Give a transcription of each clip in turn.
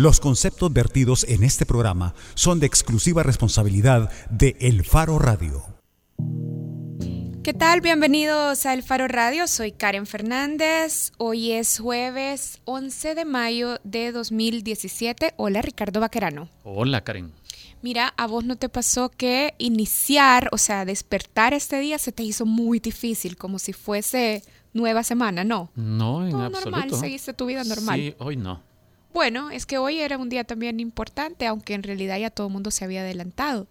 Los conceptos vertidos en este programa son de exclusiva responsabilidad de El Faro Radio. ¿Qué tal? Bienvenidos a El Faro Radio. Soy Karen Fernández. Hoy es jueves 11 de mayo de 2017. Hola, Ricardo Vaquerano. Hola, Karen. Mira, a vos no te pasó que iniciar, o sea, despertar este día se te hizo muy difícil, como si fuese nueva semana, ¿no? No, en Todo absoluto. normal, seguiste tu vida normal. Sí, hoy no. Bueno, es que hoy era un día también importante, aunque en realidad ya todo el mundo se había adelantado.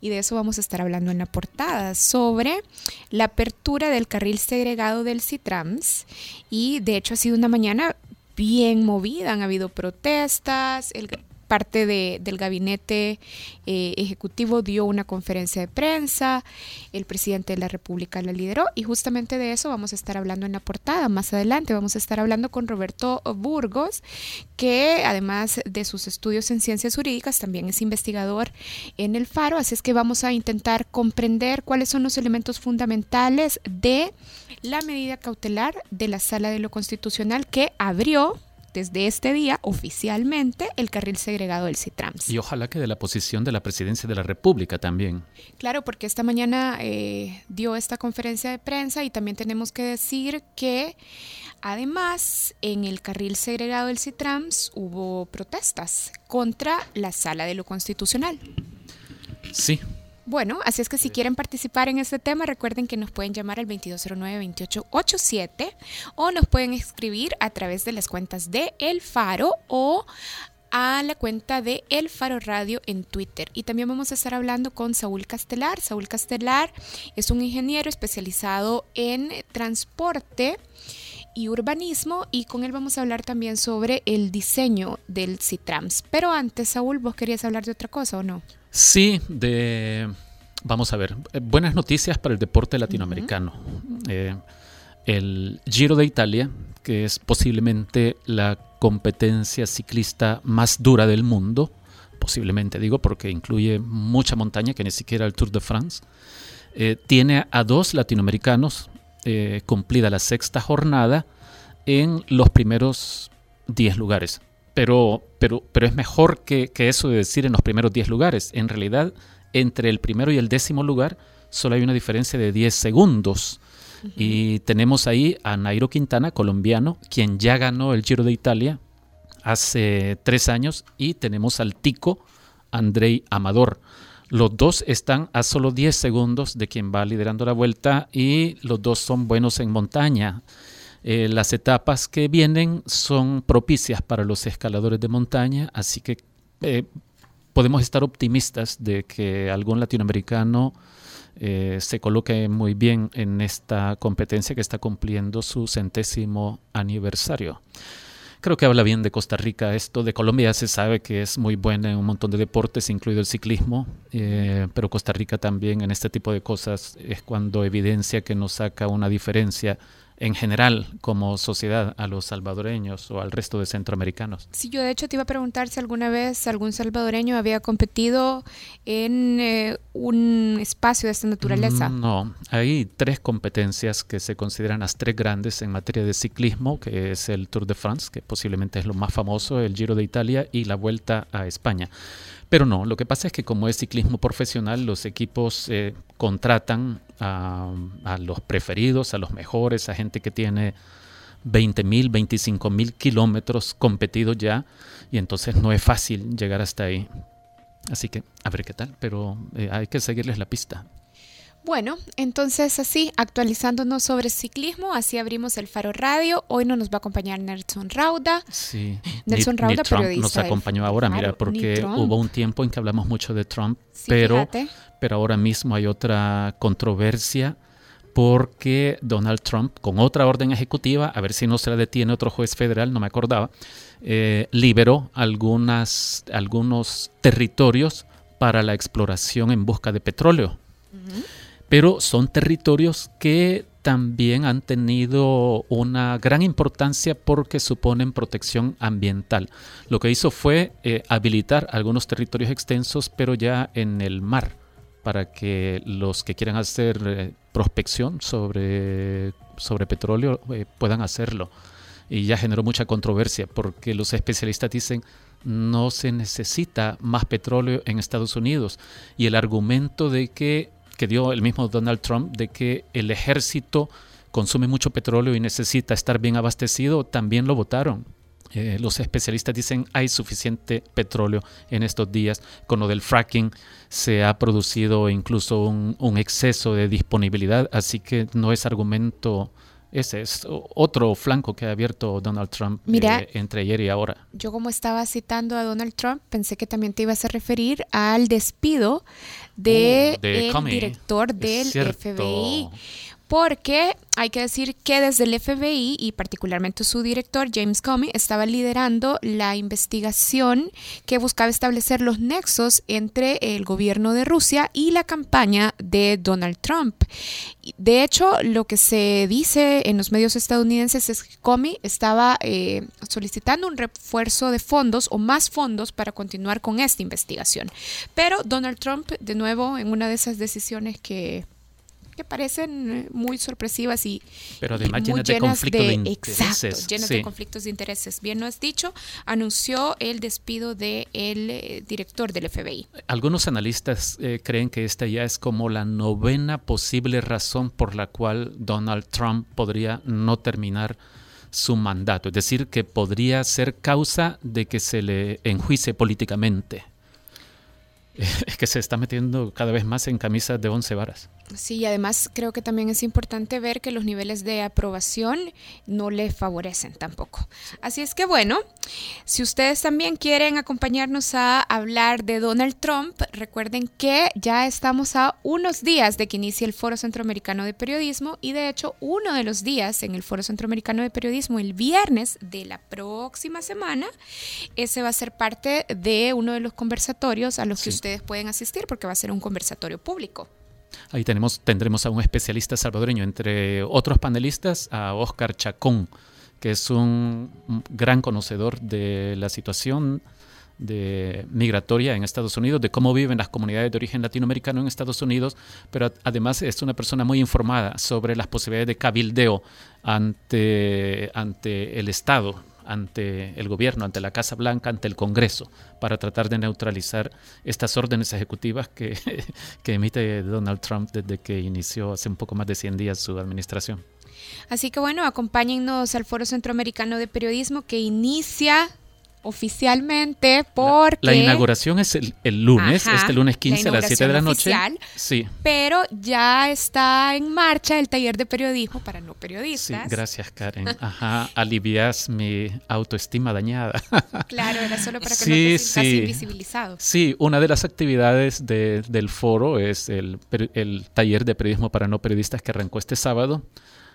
Y de eso vamos a estar hablando en la portada, sobre la apertura del carril segregado del Citrams. Y de hecho ha sido una mañana bien movida, han habido protestas, el, parte de, del gabinete eh, ejecutivo dio una conferencia de prensa, el presidente de la República la lideró y justamente de eso vamos a estar hablando en la portada. Más adelante vamos a estar hablando con Roberto Burgos, que además de sus estudios en ciencias jurídicas también es investigador en el Faro, así es que vamos a intentar comprender cuáles son los elementos fundamentales de la medida cautelar de la Sala de lo Constitucional que abrió desde este día oficialmente el carril segregado del Citrams. Y ojalá que de la posición de la presidencia de la República también. Claro, porque esta mañana eh, dio esta conferencia de prensa y también tenemos que decir que además en el carril segregado del Citrams hubo protestas contra la sala de lo constitucional. Sí, bueno, así es que si quieren participar en este tema, recuerden que nos pueden llamar al 2209-2887 o nos pueden escribir a través de las cuentas de El Faro o a la cuenta de El Faro Radio en Twitter. Y también vamos a estar hablando con Saúl Castelar. Saúl Castelar es un ingeniero especializado en transporte y urbanismo y con él vamos a hablar también sobre el diseño del Citrams. Pero antes, Saúl, ¿vos querías hablar de otra cosa o no? Sí, de... Vamos a ver, eh, buenas noticias para el deporte latinoamericano. Uh -huh. eh, el Giro de Italia, que es posiblemente la competencia ciclista más dura del mundo, posiblemente digo porque incluye mucha montaña que ni siquiera el Tour de France, eh, tiene a dos latinoamericanos eh, cumplida la sexta jornada en los primeros 10 lugares. Pero, pero, pero es mejor que, que, eso de decir en los primeros 10 lugares. En realidad, entre el primero y el décimo lugar solo hay una diferencia de 10 segundos. Uh -huh. Y tenemos ahí a Nairo Quintana, colombiano, quien ya ganó el Giro de Italia hace tres años. Y tenemos al tico Andrei Amador. Los dos están a solo 10 segundos de quien va liderando la vuelta y los dos son buenos en montaña. Eh, las etapas que vienen son propicias para los escaladores de montaña, así que eh, podemos estar optimistas de que algún latinoamericano eh, se coloque muy bien en esta competencia que está cumpliendo su centésimo aniversario. Creo que habla bien de Costa Rica esto. De Colombia se sabe que es muy buena en un montón de deportes, incluido el ciclismo, pero Costa Rica también en este tipo de cosas es cuando evidencia que nos saca una diferencia en general como sociedad a los salvadoreños o al resto de centroamericanos. Sí, yo de hecho te iba a preguntar si alguna vez algún salvadoreño había competido en eh, un espacio de esta naturaleza. Mm, No, hay tres competencias que se consideran las tres grandes en materia de ciclismo, que es el Tour de France, que posiblemente es lo más famoso, el Giro de Italia y la Vuelta a España. Pero no, lo que pasa es que como es ciclismo profesional, los equipos eh, contratan a, a, los preferidos, a los mejores, a gente que tiene 20 mil, 25 mil kilómetros competidos ya, y entonces no es fácil llegar hasta ahí. Así que a ver qué tal, pero eh, hay que seguirles la pista. Bueno, entonces así, actualizándonos sobre ciclismo, así abrimos el Faro Radio. Hoy no nos va a acompañar Nelson Rauda. Sí. Nelson ni, Rauda, ni Trump periodista. nos acompañó ahora, mira, porque hubo un tiempo en que hablamos mucho de Trump, sí, pero, fíjate. pero ahora mismo hay otra controversia porque Donald Trump, con otra orden ejecutiva, a ver si no se la detiene otro juez federal, no me acordaba, eh, liberó algunas, algunos territorios para la exploración en busca de petróleo. Uh -huh. Pero son territorios que también han tenido una gran importancia porque suponen protección ambiental. Lo que hizo fue eh, habilitar algunos territorios extensos, pero ya en el mar, para que los que quieran hacer eh, prospección sobre, sobre petróleo eh, puedan hacerlo. Y ya generó mucha controversia porque los especialistas dicen no se necesita más petróleo en Estados Unidos. Y el argumento de que, que dio el mismo Donald Trump de que el ejército consume mucho petróleo y necesita estar bien abastecido, también lo votaron. Eh, los especialistas dicen hay suficiente petróleo en estos días. Con lo del fracking se ha producido incluso un, un exceso de disponibilidad, así que no es argumento ese es otro flanco que ha abierto Donald Trump eh, entre ayer y ahora. Yo como estaba citando a Donald Trump, pensé que también te ibas a referir al despido de, uh, director del FBI porque hay que decir que desde el FBI y particularmente su director James Comey estaba liderando la investigación que buscaba establecer los nexos entre el gobierno de Rusia y la campaña de Donald Trump. De hecho, lo que se dice en los medios estadounidenses es que Comey estaba eh, solicitando un refuerzo de fondos o más fondos para continuar con esta investigación. Pero Donald Trump, de nuevo, en una de esas decisiones que que parecen eh, muy sorpresivas y, Pero además llenas, de conflictos de, intereses. Exacto, llenas de conflictos de intereses. Bien no has dicho, anunció el despido del eh, director del FBI. Algunos analistas eh, creen que esta ya es como la novena posible razón por la cual Donald Trump podría no terminar su mandato, es decir, que podría ser causa de que se le enjuice políticamente. Es que se está metiendo cada vez más en camisas de once varas. Sí, y además creo que también es importante ver que los niveles de aprobación no le favorecen tampoco. Así es que bueno, si ustedes también quieren acompañarnos a hablar de Donald Trump, recuerden que ya estamos a unos días de que inicie el Foro Centroamericano de Periodismo y de hecho uno de los días en el Foro Centroamericano de Periodismo, el viernes de la próxima semana, ese va a ser parte de uno de los conversatorios a los que ustedes pueden asistir porque va a ser un conversatorio público. Ahí tenemos, tendremos a un especialista salvadoreño, entre otros panelistas, a Oscar Chacón, que es un gran conocedor de la situación de migratoria en Estados Unidos, de cómo viven las comunidades de origen latinoamericano en Estados Unidos, pero además es una persona muy informada sobre las posibilidades de cabildeo ante, ante el Estado ante el gobierno, ante la Casa Blanca, ante el Congreso, para tratar de neutralizar estas órdenes ejecutivas que, emite Donald Trump desde que inició hace un poco más de 100 días su administración. Así que bueno, acompáñennos al Foro Centroamericano de Periodismo que inicia oficialmente porque... La, inauguración es el, lunes, este lunes 15 a las 7 de la noche. sí. Pero ya está en marcha el taller de periodismo para no periodistas. Sí, gracias Karen. Ajá, alivias mi autoestima dañada. Claro, era solo para que no te sientas invisibilizado. Sí, una de las actividades del foro es el, el taller de periodismo para no periodistas que arrancó este sábado.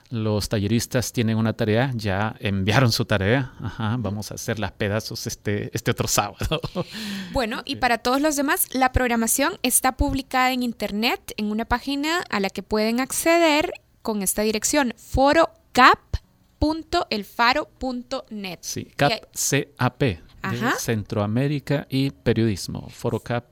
Los talleristas tienen una tarea, ya enviaron su tarea. Ajá, vamos a hacer las pedazos este, este otro sábado. Bueno, y para todos los demás, la programación está publicada en internet en una página a la que pueden acceder con esta dirección, forocap.elfaro.net. Sí, CAP, C-A-P, Centroamérica y Periodismo, forocap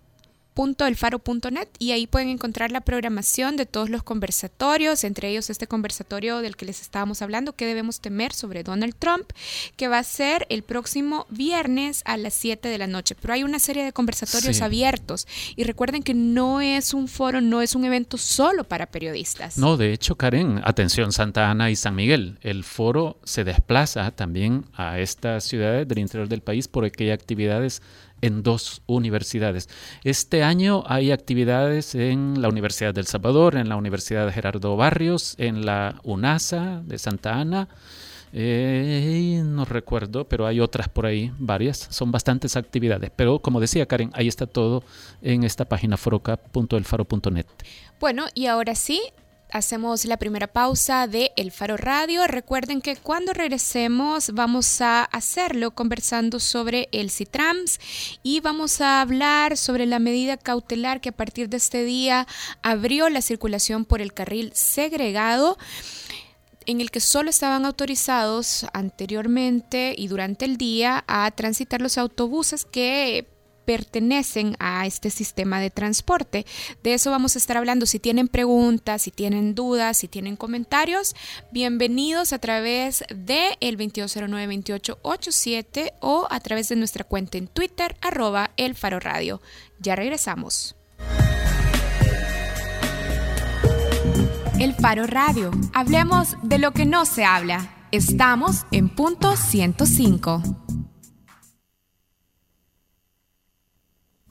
elfaro.net y ahí pueden encontrar la programación de todos los conversatorios, entre ellos este conversatorio del que les estábamos hablando, que debemos temer sobre Donald Trump, que va a ser el próximo viernes a las 7 de la noche. Pero hay una serie de conversatorios abiertos y recuerden que no es un foro, no es un evento solo para periodistas. No, de hecho, Karen, atención Santa Ana y San Miguel, el foro se desplaza también a estas ciudades del interior del país porque hay actividades en dos universidades. Este año hay actividades en la Universidad del Salvador, en la Universidad de Gerardo Barrios, en la UNASA de Santa Ana. Eh, no recuerdo, pero hay otras por ahí, varias. Son bastantes actividades. Pero como decía Karen, ahí está todo en esta página foroca.elfaro.net. Bueno, y ahora sí, hacemos la primera pausa de El Faro Radio. Recuerden que cuando regresemos vamos a hacerlo conversando sobre el Citrams y vamos a hablar sobre la medida cautelar que a partir de este día abrió la circulación por el carril segregado en el que solo estaban autorizados anteriormente y durante el día a transitar los autobuses que pertenecen a este sistema de transporte. De eso vamos a estar hablando. Si tienen preguntas, si tienen dudas, si tienen comentarios, bienvenidos a través de el 2209-2887 o a través de nuestra cuenta en Twitter, arroba el Faro Radio. Ya regresamos. El Faro Radio. Hablemos de lo que no se habla. Estamos en punto 105.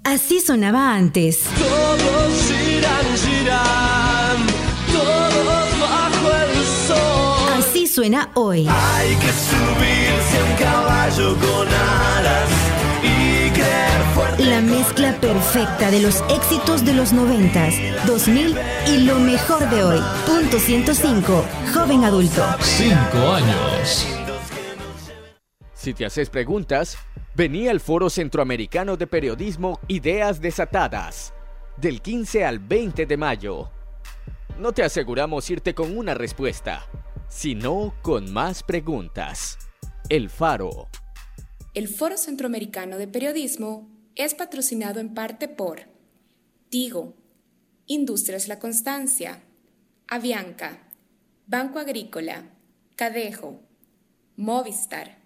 Así sonaba antes. Todos giran, giran, todos bajo el sol. Así suena hoy. Hay que subirse a un caballo con alas y creer fuerte. La mezcla perfecta de los éxitos de los 90, 2000 y lo mejor de hoy. Punto 105. Joven adulto. Cinco años. Si te haces preguntas, vení al Foro Centroamericano de Periodismo Ideas Desatadas, del 15 al 20 de mayo. No te aseguramos irte con una respuesta, sino con más preguntas. El Faro. El Foro Centroamericano de Periodismo es patrocinado en parte por Tigo, Industrias La Constancia, Avianca, Banco Agrícola, Cadejo, Movistar,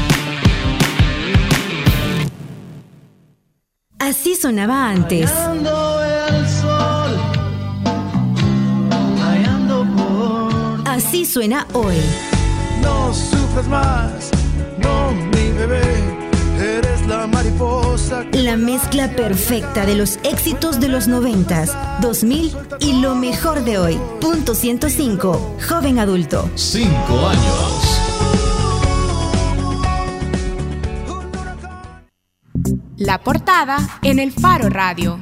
Así sonaba antes. Así suena hoy. No sufras más, no mi bebé, eres la mariposa. La mezcla perfecta de los éxitos de los 90, 2000 y lo mejor de hoy. Punto 105. Joven adulto. Cinco años. La portada en el Faro Radio.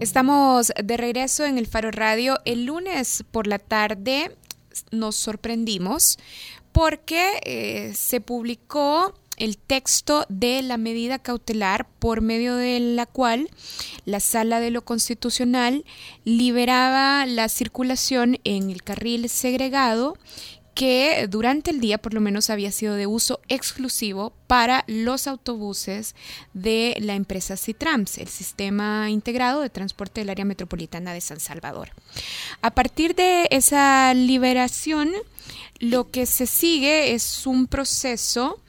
Estamos de regreso en el Faro Radio. El lunes por la tarde nos sorprendimos porque eh, se publicó el texto de la medida cautelar por medio de la cual la sala de lo constitucional liberaba la circulación en el carril segregado que durante el día por lo menos había sido de uso exclusivo para los autobuses de la empresa Citrams, el sistema integrado de transporte del área metropolitana de San Salvador. A partir de esa liberación, lo que se sigue es un proceso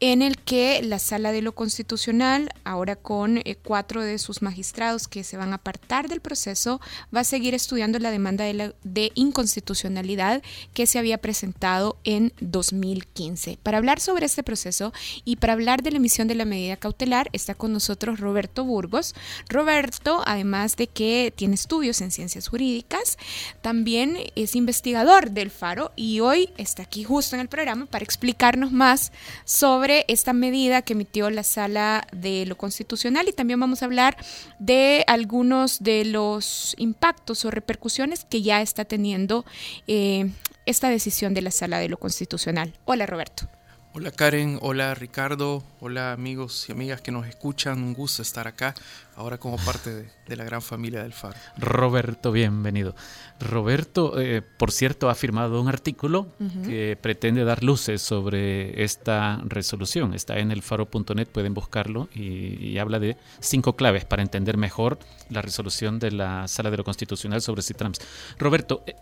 en el que la Sala de lo Constitucional, ahora con eh, cuatro de sus magistrados que se van a apartar del proceso, va a seguir estudiando la demanda de, la- de inconstitucionalidad que se había presentado en 2015. Para hablar sobre este proceso y para hablar de la emisión de la medida cautelar, está con nosotros Roberto Burgos. Roberto, además de que tiene estudios en ciencias jurídicas, también es investigador del Faro y hoy está aquí justo en el programa para explicarnos más sobre esta medida que emitió la Sala de lo Constitucional y también vamos a hablar de algunos de los impactos o repercusiones que ya está teniendo eh, esta decisión de la Sala de lo Constitucional. Hola Roberto. Hola Karen, hola Ricardo, hola amigos y amigas que nos escuchan, un gusto estar acá, ahora como parte de, de la gran familia del Faro. Roberto, bienvenido. Roberto, eh, por cierto, ha firmado un artículo que pretende dar luces sobre esta resolución. Está en el faro.net, pueden buscarlo y, y habla de cinco claves para entender mejor la resolución de la Sala de lo Constitucional sobre Citrams. Roberto, eh,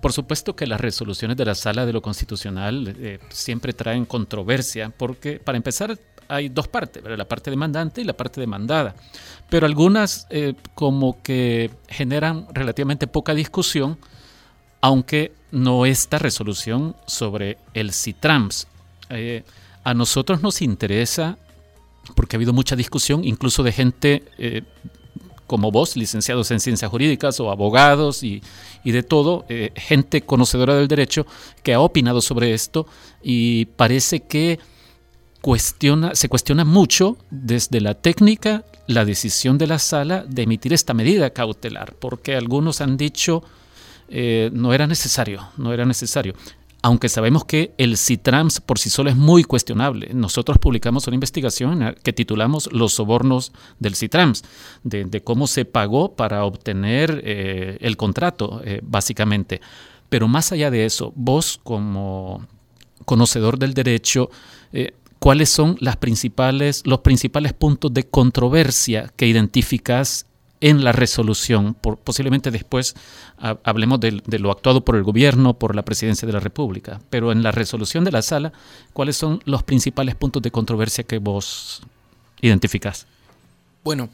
por supuesto que las resoluciones de la Sala de lo Constitucional eh, siempre traen controversia porque, para empezar, hay dos partes, la parte demandante y la parte demandada. Pero algunas eh, como que generan relativamente poca discusión, aunque no esta resolución sobre el CITRAMS. Eh, a nosotros nos interesa, porque ha habido mucha discusión, incluso de gente eh, como vos, licenciados en ciencias jurídicas o abogados y, y de todo, eh, gente conocedora del derecho que ha opinado sobre esto y parece que cuestiona, se cuestiona mucho desde la técnica la decisión de la sala de emitir esta medida cautelar, porque algunos han dicho eh, no era necesario, no era necesario. Aunque sabemos que el CITRAMS por sí solo es muy cuestionable. Nosotros publicamos una investigación que titulamos Los sobornos del CITRAMS, de, cómo se pagó para obtener eh, el contrato, eh, básicamente. Pero más allá de eso, vos como conocedor del derecho, ¿cuáles son los principales puntos de controversia que identificas en la resolución? Por, posiblemente después hablemos de, lo actuado por el gobierno, por la presidencia de la República, pero en la resolución de la sala, ¿cuáles son los principales puntos de controversia que vos identificás? Bueno,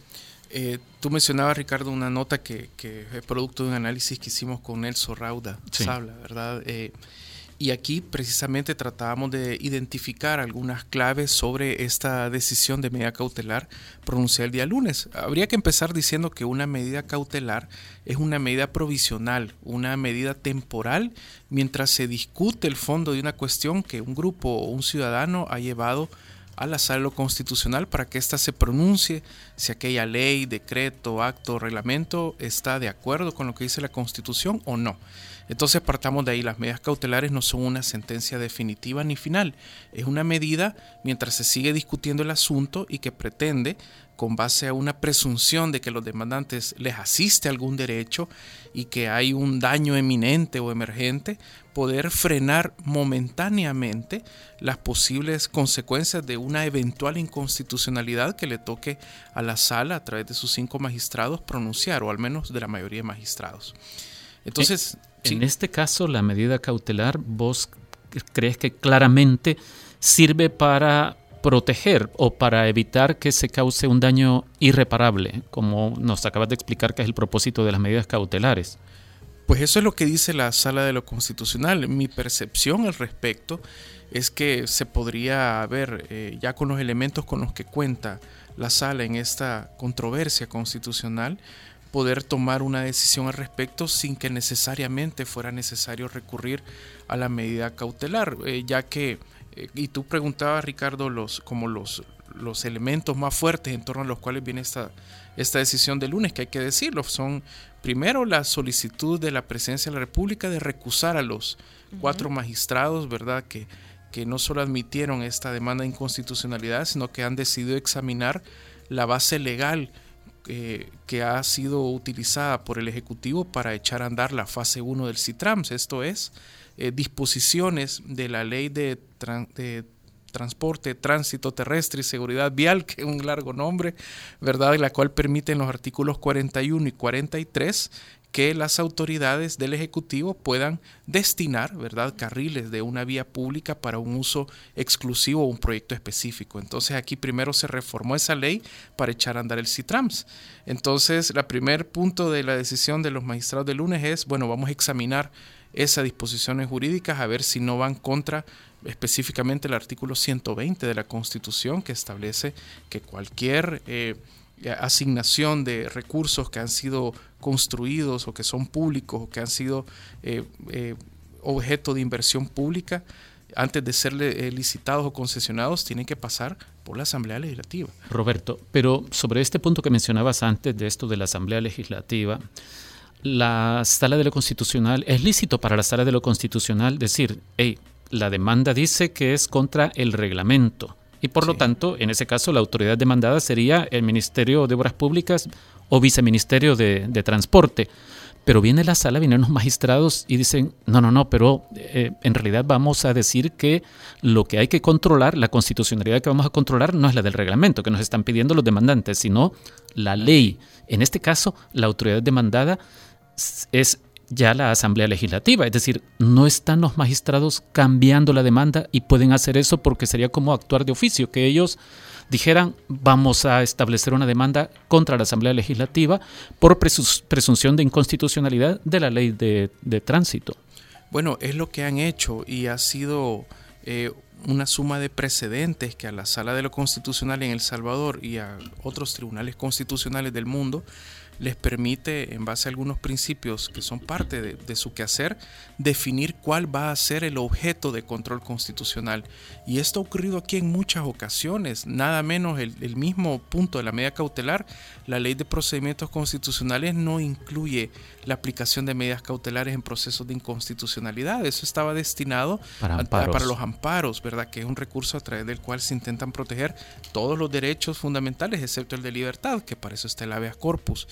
eh, tú mencionabas, Ricardo, una nota que, es producto de un análisis que hicimos con Nelson Rauda, Sabla, ¿verdad? Eh, y aquí precisamente tratábamos de identificar algunas claves sobre esta decisión de medida cautelar pronunciada el día lunes. Habría que empezar diciendo que una medida cautelar es una medida provisional, una medida temporal, mientras se discute el fondo de una cuestión que un grupo o un ciudadano ha llevado a la sala constitucional para que ésta se pronuncie si aquella ley, decreto, acto, reglamento está de acuerdo con lo que dice la Constitución o no. Entonces partamos de ahí, las medidas cautelares no son una sentencia definitiva ni final, es una medida mientras se sigue discutiendo el asunto y que pretende, con base a una presunción de que los demandantes les asiste algún derecho y que hay un daño eminente o emergente, poder frenar momentáneamente las posibles consecuencias de una eventual inconstitucionalidad que le toque a la sala a través de sus cinco magistrados pronunciar, o al menos de la mayoría de magistrados. Entonces, en este caso, la medida cautelar, vos crees que claramente sirve para proteger o para evitar que se cause un daño irreparable, como nos acabas de explicar que es el propósito de las medidas cautelares. Pues eso es lo que dice la sala de lo constitucional. Mi percepción al respecto es que se podría ver, eh, ya con los elementos con los que cuenta la sala en esta controversia constitucional, poder tomar una decisión al respecto sin que necesariamente fuera necesario recurrir a la medida cautelar, eh, ya que, eh, y tú preguntabas Ricardo, los, como los, los elementos más fuertes en torno a los cuales viene esta, esta decisión de lunes, que hay que decirlo, son primero la solicitud de la presidencia de la República de recusar a los cuatro magistrados, ¿verdad? Que, que no solo admitieron esta demanda de inconstitucionalidad, sino que han decidido examinar la base legal eh, que ha sido utilizada por el Ejecutivo para echar a andar la fase 1 del CITRAMS, esto es, eh, disposiciones de la ley de, transporte, tránsito terrestre y seguridad vial, que es un largo nombre, ¿verdad? La cual permite en los artículos 41 y 43 que las autoridades del Ejecutivo puedan destinar, ¿verdad?, carriles de una vía pública para un uso exclusivo o un proyecto específico. Entonces aquí primero se reformó esa ley para echar a andar el CITRAMS. Entonces, el primer punto de la decisión de los magistrados de lunes es, bueno, vamos a examinar esas disposiciones jurídicas a ver si no van contra específicamente el artículo 120 de la Constitución que establece que cualquier... Eh, asignación de recursos que han sido construidos o que son públicos o que han sido eh, eh, objeto de inversión pública, antes de ser eh, licitados o concesionados, tienen que pasar por la Asamblea Legislativa. Roberto, pero sobre este punto que mencionabas antes de esto de la Asamblea Legislativa, la sala de lo constitucional, es lícito para la sala de lo constitucional decir, hey, la demanda dice que es contra el reglamento y por lo tanto, en ese caso, la autoridad demandada sería el Ministerio de Obras Públicas o Viceministerio de, Transporte. Pero viene la sala, vienen los magistrados y dicen, no, no, no, pero eh, en realidad vamos a decir que lo que hay que controlar, la constitucionalidad que vamos a controlar no es la del reglamento que nos están pidiendo los demandantes, sino la ley. En este caso, la autoridad demandada es ya la Asamblea Legislativa. Es decir, no están los magistrados cambiando la demanda y pueden hacer eso porque sería como actuar de oficio, que ellos dijeran vamos a establecer una demanda contra la Asamblea Legislativa por presunción de inconstitucionalidad de la ley de, tránsito. Bueno, es lo que han hecho y ha sido eh, una suma de precedentes que a la Sala de lo Constitucional en El Salvador y a otros tribunales constitucionales del mundo les permite, en base a algunos principios que son parte de, su quehacer, definir cuál va a ser el objeto de control constitucional. Y esto ha ocurrido aquí en muchas ocasiones, nada menos el, el mismo punto de la medida cautelar. La ley de procedimientos constitucionales no incluye la aplicación de medidas cautelares en procesos de inconstitucionalidad. Eso estaba destinado para, para los amparos, ¿verdad? Que es un recurso a través del cual se intentan proteger todos los derechos fundamentales, excepto el de libertad, que para eso está el habeas corpus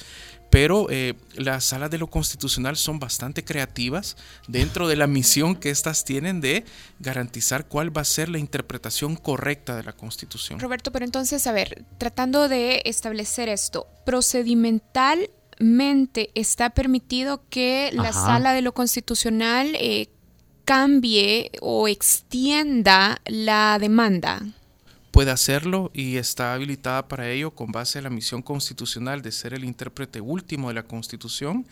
pero eh, las salas de lo constitucional son bastante creativas dentro de la misión que éstas tienen de garantizar cuál va a ser la interpretación correcta de la Constitución. Roberto, pero entonces, a ver, tratando de establecer esto, procedimentalmente está permitido que la sala de lo constitucional eh, cambie o extienda la demanda puede hacerlo y está habilitada para ello con base en la misión constitucional de ser el intérprete último de la Constitución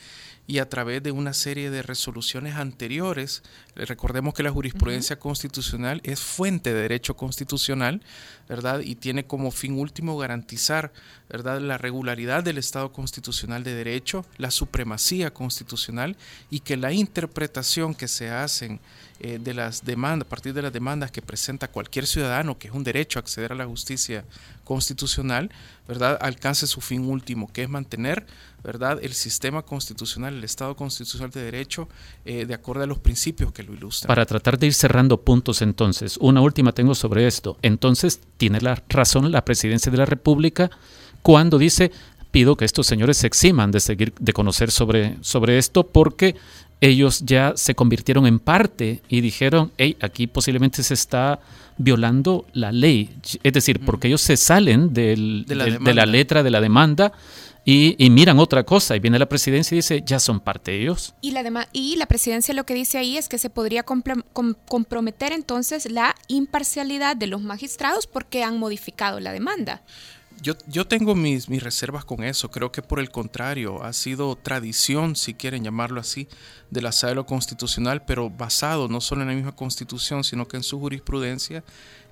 y a través de una serie de resoluciones anteriores. Recordemos que la jurisprudencia constitucional es fuente de derecho constitucional, ¿verdad? Y tiene como fin último garantizar, ¿verdad?, la regularidad del Estado constitucional de derecho, la supremacía constitucional y que la interpretación que se hacen eh, de las demandas, a partir de las demandas que presenta cualquier ciudadano, que es un derecho a acceder a la justicia constitucional, ¿verdad? Alcance su fin último, que es mantener, ¿verdad? El sistema constitucional, el Estado constitucional de derecho, eh, de acuerdo a los principios que lo ilustran. Para tratar de ir cerrando puntos entonces, una última tengo sobre esto. Entonces, tiene la razón la presidencia de la República cuando dice pido que estos señores se eximan de seguir de conocer sobre, sobre esto porque ellos ya se convirtieron en parte y dijeron, hey, aquí posiblemente se está violando la ley. Es decir, porque ellos se salen de, la letra de la demanda y, miran otra cosa. Y viene la presidencia y dice, ya son parte de ellos. Y la, y la presidencia lo que dice ahí es que se podría comprometer entonces la imparcialidad de los magistrados porque han modificado la demanda. Yo, yo tengo mis, mis reservas con eso. Creo que por el contrario, ha sido tradición, si quieren llamarlo así, de la sala constitucional, pero basado no solo en la misma constitución, sino que en su jurisprudencia,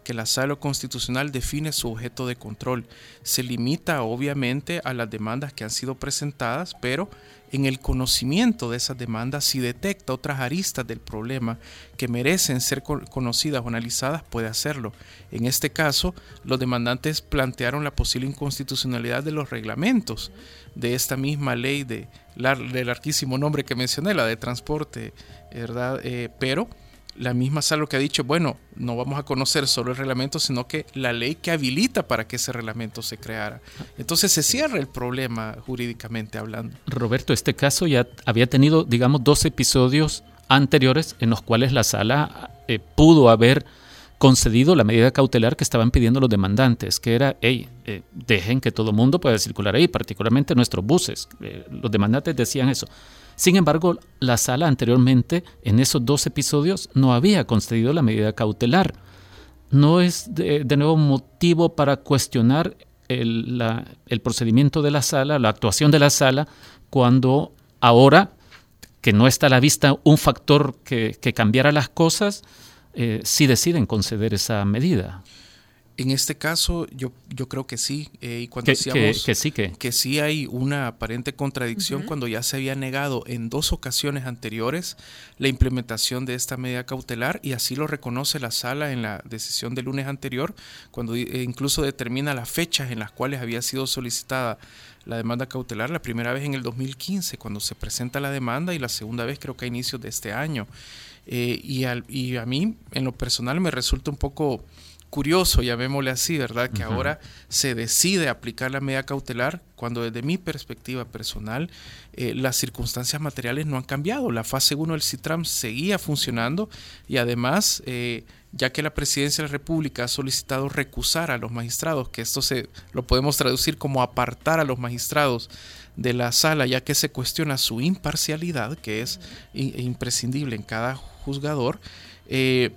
que la sala constitucional define su objeto de control. Se limita obviamente a las demandas que han sido presentadas, pero en el conocimiento de esas demandas, si detecta otras aristas del problema que merecen ser conocidas o analizadas, puede hacerlo. En este caso, los demandantes plantearon la posible inconstitucionalidad de los reglamentos de esta misma ley de, del larguísimo nombre que mencioné, la de transporte, ¿verdad? Eh, pero la misma sala que ha dicho, bueno, no vamos a conocer solo el reglamento, sino que la ley que habilita para que ese reglamento se creara. Entonces se cierra el problema jurídicamente hablando. Roberto, este caso ya había tenido, digamos, dos episodios anteriores en los cuales la sala eh, pudo haber concedido la medida cautelar que estaban pidiendo los demandantes, que era, hey, eh, dejen que todo el mundo pueda circular ahí, particularmente nuestros buses. Eh, los demandantes decían eso. Sin embargo, la sala anteriormente, en esos dos episodios, no había concedido la medida cautelar. No es de, nuevo motivo para cuestionar el, procedimiento de la sala, la actuación de la sala, cuando ahora que no está a la vista un factor que, que cambiara las cosas, eh, si deciden conceder esa medida. En este caso, yo, yo creo que sí. Eh, y cuando que, decíamos que, sí, que. sí hay una aparente contradicción cuando ya se había negado en dos ocasiones anteriores la implementación de esta medida cautelar y así lo reconoce la sala en la decisión del lunes anterior, cuando eh, incluso determina las fechas en las cuales había sido solicitada la demanda cautelar, la primera vez en el 2015, cuando se presenta la demanda, y la segunda vez creo que a inicios de este año. Eh, y, al, y a mí, en lo personal, me resulta un poco curioso, llamémosle así, ¿verdad? Que ahora se decide aplicar la medida cautelar cuando desde mi perspectiva personal eh, las circunstancias materiales no han cambiado. La fase 1 del CITRAM seguía funcionando y además, eh, ya que la Presidencia de la República ha solicitado recusar a los magistrados, que esto se lo podemos traducir como apartar a los magistrados de la sala, ya que se cuestiona su imparcialidad, que es imprescindible en cada juzgador, eh,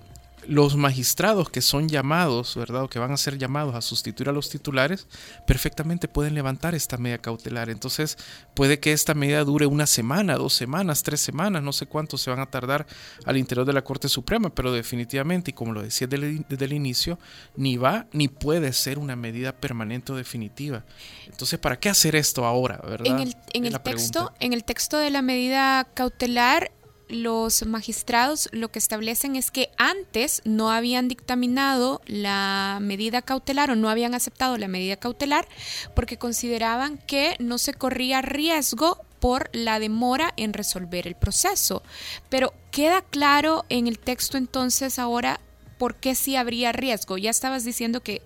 los magistrados que son llamados, ¿verdad? O que van a ser llamados a sustituir a los titulares, perfectamente pueden levantar esta medida cautelar. Entonces, puede que esta medida dure una semana, dos semanas, tres semanas, no sé cuánto se van a tardar al interior de la Corte Suprema, pero definitivamente, y como lo decía desde el, inicio, ni va ni puede ser una medida permanente o definitiva. Entonces, ¿para qué hacer esto ahora, verdad? En el, en el texto, en el texto de la medida cautelar los magistrados lo que establecen es que antes no habían dictaminado la medida cautelar o no habían aceptado la medida cautelar porque consideraban que no se corría riesgo por la demora en resolver el proceso. Pero queda claro en el texto entonces ahora por qué sí habría riesgo. Ya estabas diciendo que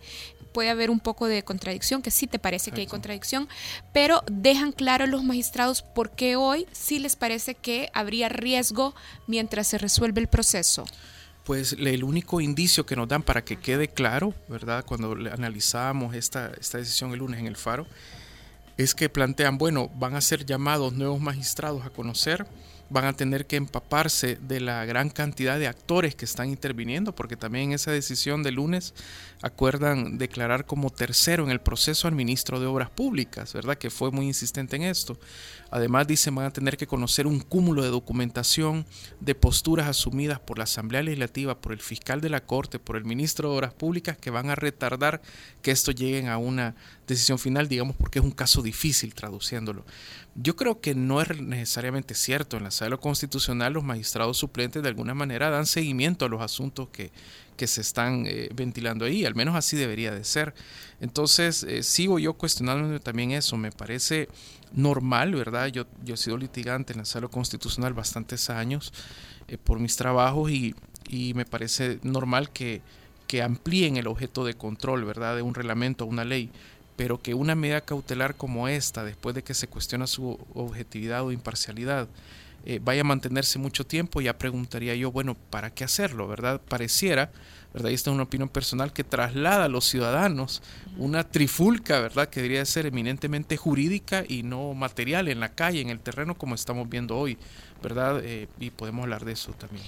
puede haber un poco de contradicción, que sí te parece que hay contradicción, pero dejan claro los magistrados por qué hoy sí les parece que habría riesgo mientras se resuelve el proceso. Pues el único indicio que nos dan para que quede claro, ¿verdad? Cuando analizamos esta, esta decisión el lunes en el Faro, es que plantean, bueno, van a ser llamados nuevos magistrados a conocer van a tener que empaparse de la gran cantidad de actores que están interviniendo, porque también en esa decisión de lunes acuerdan declarar como tercero en el proceso al ministro de Obras Públicas, ¿verdad? Que fue muy insistente en esto. Además, dicen, van a tener que conocer un cúmulo de documentación de posturas asumidas por la Asamblea Legislativa, por el fiscal de la Corte, por el ministro de Obras Públicas, que van a retardar que esto llegue a una decisión final, digamos, porque es un caso difícil traduciéndolo. Yo creo que no es necesariamente cierto. En la sala constitucional los magistrados suplentes de alguna manera dan seguimiento a los asuntos que, que se están eh, ventilando ahí, al menos así debería de ser. Entonces, eh, sigo yo cuestionándome también eso, me parece normal, ¿verdad? Yo, yo he sido litigante en la sala constitucional bastantes años eh, por mis trabajos y, y, me parece normal que, que amplíen el objeto de control, ¿verdad? De un reglamento, una ley pero que una medida cautelar como esta, después de que se cuestiona su objetividad o imparcialidad, eh, vaya a mantenerse mucho tiempo, ya preguntaría yo, bueno, ¿para qué hacerlo? ¿Verdad? Pareciera, ¿verdad? Y esta es una opinión personal que traslada a los ciudadanos una trifulca, ¿verdad? Que debería ser eminentemente jurídica y no material en la calle, en el terreno, como estamos viendo hoy, ¿verdad? Eh, y podemos hablar de eso también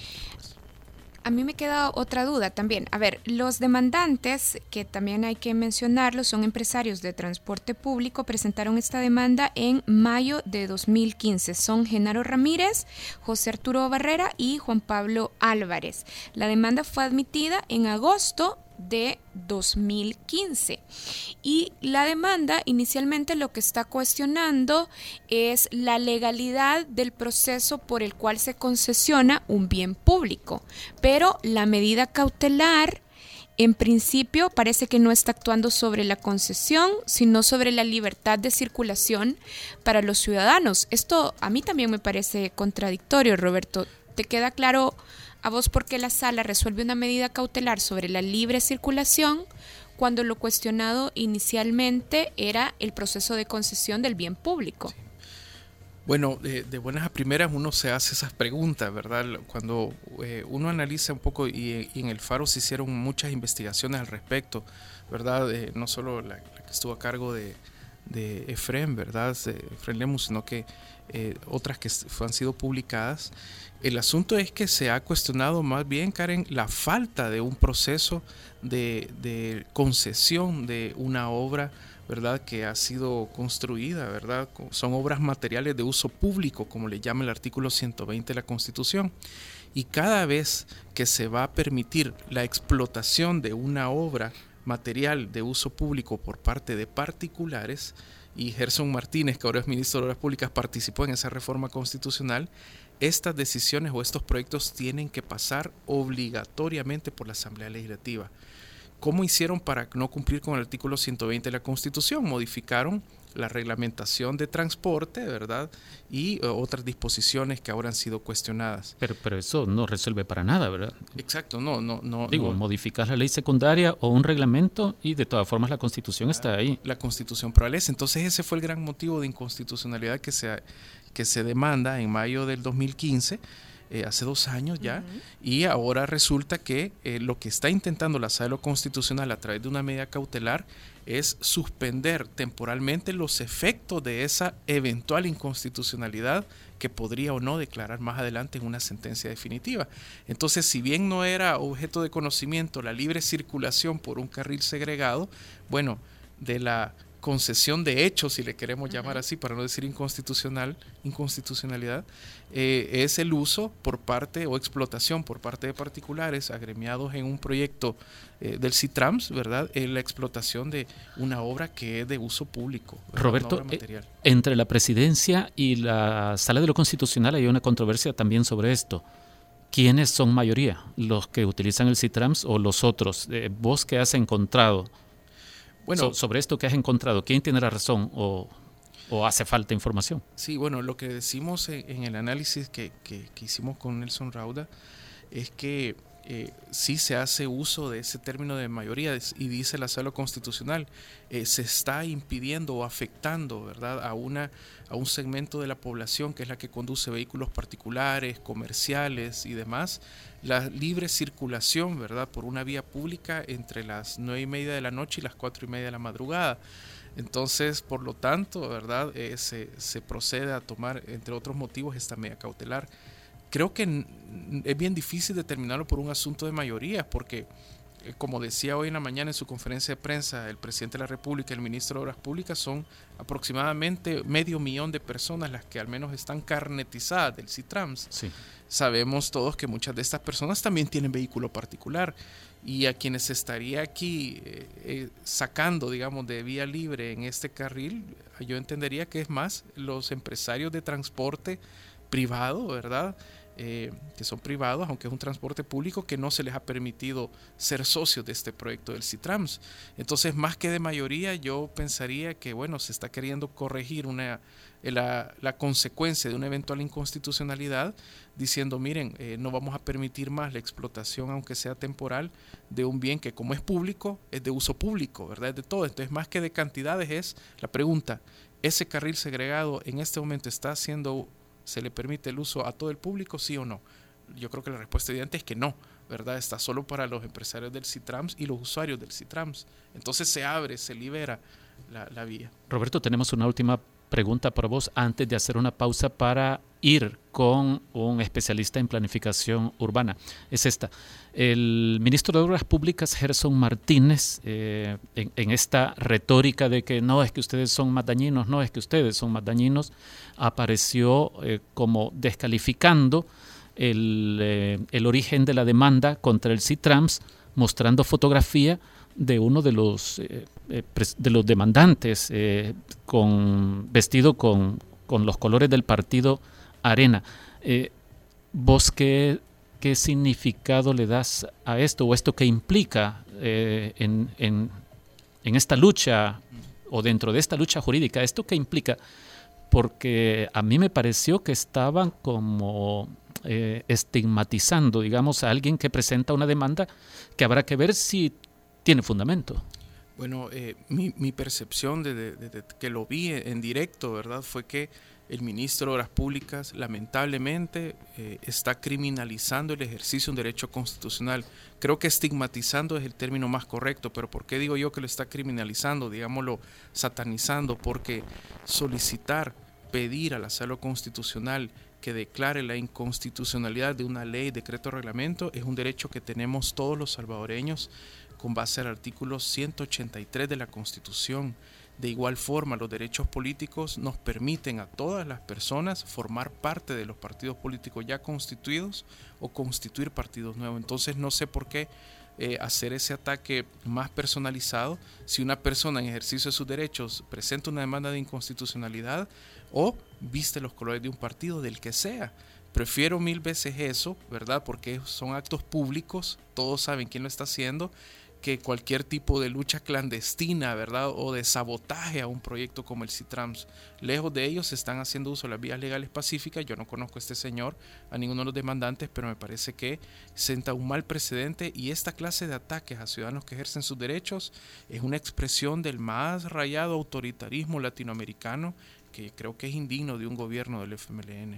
a mí me queda otra duda también. A ver, los demandantes, que también hay que mencionarlo, son empresarios de transporte público, presentaron esta demanda en mayo de 2015. Son Genaro Ramírez, José Arturo Barrera y Juan Pablo Álvarez. La demanda fue admitida en agosto de 2015. Y la demanda inicialmente lo que está cuestionando es la legalidad del proceso por el cual se concesiona un bien público, pero la medida cautelar en principio parece que no está actuando sobre la concesión, sino sobre la libertad de circulación para los ciudadanos. Esto a mí también me parece contradictorio, Roberto. ¿Te queda claro a vos por qué la sala resuelve una medida cautelar sobre la libre circulación cuando lo cuestionado inicialmente era el proceso de concesión del bien público. Bueno, de, buenas a primeras uno se hace esas preguntas, ¿verdad? Cuando eh, uno analiza un poco, y, en el Faro se hicieron muchas investigaciones al respecto, ¿verdad? Eh, no solo la, que estuvo a cargo de, de Efrem, ¿verdad? Efrem Lemus, sino que eh, otras que han sido publicadas. El asunto es que se ha cuestionado más bien, Karen, la falta de un proceso de, concesión de una obra, ¿verdad? Que ha sido construida, ¿verdad? Son obras materiales de uso público, como le llama el artículo 120 de la Constitución. Y cada vez que se va a permitir la explotación de una obra material de uso público por parte de particulares, y Gerson Martínez, que ahora es ministro de Obras Públicas, participó en esa reforma constitucional, estas decisiones o estos proyectos tienen que pasar obligatoriamente por la Asamblea Legislativa. ¿Cómo hicieron para no cumplir con el artículo 120 de la Constitución? Modificaron la reglamentación de transporte, ¿verdad? Y eh, otras disposiciones que ahora han sido cuestionadas. Pero, pero eso no resuelve para nada, ¿verdad? Exacto, no, no, no. Digo, modificar la ley secundaria o un reglamento y de todas formas la Constitución está ahí. La Constitución prevalece. Entonces ese fue el gran motivo de inconstitucionalidad que se, que se demanda en mayo del 2015 eh, hace dos años ya, y ahora resulta que eh, lo que está intentando la sala constitucional a través de una medida cautelar es suspender temporalmente los efectos de esa eventual inconstitucionalidad que podría o no declarar más adelante en una sentencia definitiva. Entonces, si bien no era objeto de conocimiento la libre circulación por un carril segregado, bueno, de la concesión de hechos, si le queremos llamar así, para no decir inconstitucional, inconstitucionalidad, eh, es el uso por parte o explotación por parte de particulares agremiados en un proyecto eh, del CITRAMS, ¿verdad? En la explotación de una obra que es de uso público. Roberto, eh, entre la presidencia y la sala de lo constitucional hay una controversia también sobre esto. ¿Quiénes son mayoría? ¿Los que utilizan el CITRAMS o los otros? ¿Vos qué has encontrado? Bueno, sobre esto que has encontrado, ¿quién tiene la razón o, hace falta información? Sí, bueno, lo que decimos en, el análisis que, que, hicimos con Nelson Rauda es que eh, sí se hace uso de ese término de mayoría y dice la sala constitucional, eh, se está impidiendo o afectando ¿verdad? A, una, a un segmento de la población que es la que conduce vehículos particulares, comerciales y demás, la libre circulación, ¿verdad? Por una vía pública entre las nueve y media de la noche y las cuatro y media de la madrugada. Entonces, por lo tanto, ¿verdad? Eh, se, se, procede a tomar, entre otros motivos, esta medida cautelar. Creo que es bien difícil determinarlo por un asunto de mayoría, porque eh, como decía hoy en la mañana en su conferencia de prensa el presidente de la República y el ministro de Obras Públicas, son aproximadamente medio millón de personas las que al menos están carnetizadas del CITRAMS. Sabemos todos que muchas de estas personas también tienen vehículo particular y a quienes estaría aquí eh, eh, sacando, digamos, de vía libre en este carril, yo entendería que es más los empresarios de transporte privado, ¿verdad? Eh, que son privados, aunque es un transporte público que no se les ha permitido ser socios de este proyecto del CITRAMS. Entonces, más que de mayoría, yo pensaría que, bueno, se está queriendo corregir una, eh, la, consecuencia de una eventual inconstitucionalidad, diciendo, miren, eh, no vamos a permitir más la explotación, aunque sea temporal, de un bien que como es público, es de uso público, ¿verdad? Es de todo. Entonces, más que de cantidades, es la pregunta, ¿ese carril segregado en este momento está siendo ¿Se le permite el uso a todo el público, sí o no? Yo creo que la respuesta evidente es que no, ¿verdad? Está solo para los empresarios del CITRAMS y los usuarios del CITRAMS. Entonces se abre, se libera la, vía. Roberto, tenemos una última pregunta para vos antes de hacer una pausa para ir con un especialista en planificación urbana. Es esta. El ministro de Obras Públicas, Gerson Martínez, eh, en, esta retórica de que no es que ustedes son más dañinos, no es que ustedes son más dañinos, apareció eh, como descalificando el, eh, el, origen de la demanda contra el CITRAMS, mostrando fotografía de uno de los, de los demandantes con, vestido con, con los colores del partido Arena. ¿Vos qué ¿qué significado le das a esto o esto que implica eh, en, en, esta lucha o dentro de esta lucha jurídica? ¿Esto qué implica? Porque a mí me pareció que estaban como eh, estigmatizando, digamos, a alguien que presenta una demanda que habrá que ver si tiene fundamento. Bueno, eh, mi, percepción de, que lo vi en directo, ¿verdad? Fue que el ministro de Obras Públicas lamentablemente eh, está criminalizando el ejercicio de un derecho constitucional. Creo que estigmatizando es el término más correcto, pero ¿por qué digo yo que lo está criminalizando? Digámoslo, satanizando, porque solicitar, pedir a la sala constitucional que declare la inconstitucionalidad de una ley, decreto reglamento es un derecho que tenemos todos los salvadoreños con base al artículo 183 de la Constitución. De igual forma, los derechos políticos nos permiten a todas las personas formar parte de los partidos políticos ya constituidos o constituir partidos nuevos. Entonces no sé por qué eh, hacer ese ataque más personalizado si una persona en ejercicio de sus derechos presenta una demanda de inconstitucionalidad o viste los colores de un partido, del que sea. Prefiero mil veces eso, ¿verdad? Porque son actos públicos, todos saben quién lo está haciendo que cualquier tipo de lucha clandestina, ¿verdad? O de sabotaje a un proyecto como el CITRAMS. Lejos de ellos se están haciendo uso de las vías legales pacíficas. Yo no conozco a este señor, a ninguno de los demandantes, pero me parece que senta un mal precedente y esta clase de ataques a ciudadanos que ejercen sus derechos es una expresión del más rayado autoritarismo latinoamericano que creo que es indigno de un gobierno del FMLN.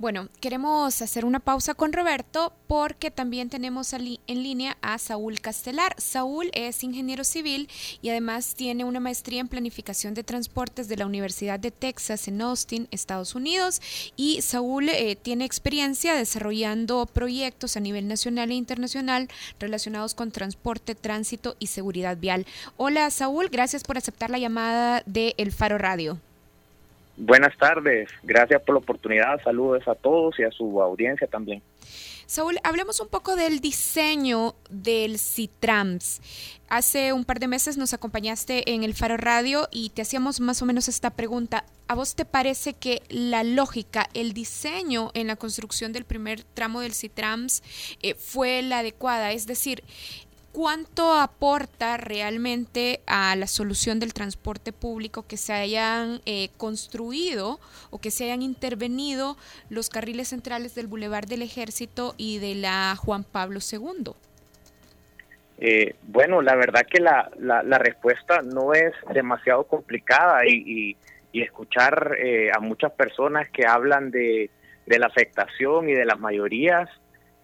Bueno, queremos hacer una pausa con Roberto porque también tenemos en línea a Saúl Castelar. Saúl es ingeniero civil y además tiene una maestría en planificación de transportes de la Universidad de Texas en Austin, Estados Unidos. Y Saúl eh, tiene experiencia desarrollando proyectos a nivel nacional e internacional relacionados con transporte, tránsito y seguridad vial. Hola Saúl, gracias por aceptar la llamada de El Faro Radio. Buenas tardes, gracias por la oportunidad, saludos a todos y a su audiencia también. Saúl, hablemos un poco del diseño del Citrams. Hace un par de meses nos acompañaste en el Faro Radio y te hacíamos más o menos esta pregunta. ¿A vos te parece que la lógica, el diseño en la construcción del primer tramo del Citrams eh, fue la adecuada? Es decir, ¿Cuánto aporta realmente a la solución del transporte público que se hayan eh, construido o que se hayan intervenido los carriles centrales del Boulevard del Ejército y de la Juan Pablo II? Eh, bueno, la verdad que la, la, respuesta no es demasiado complicada y, y, escuchar eh, a muchas personas que hablan de, de la afectación y de las mayorías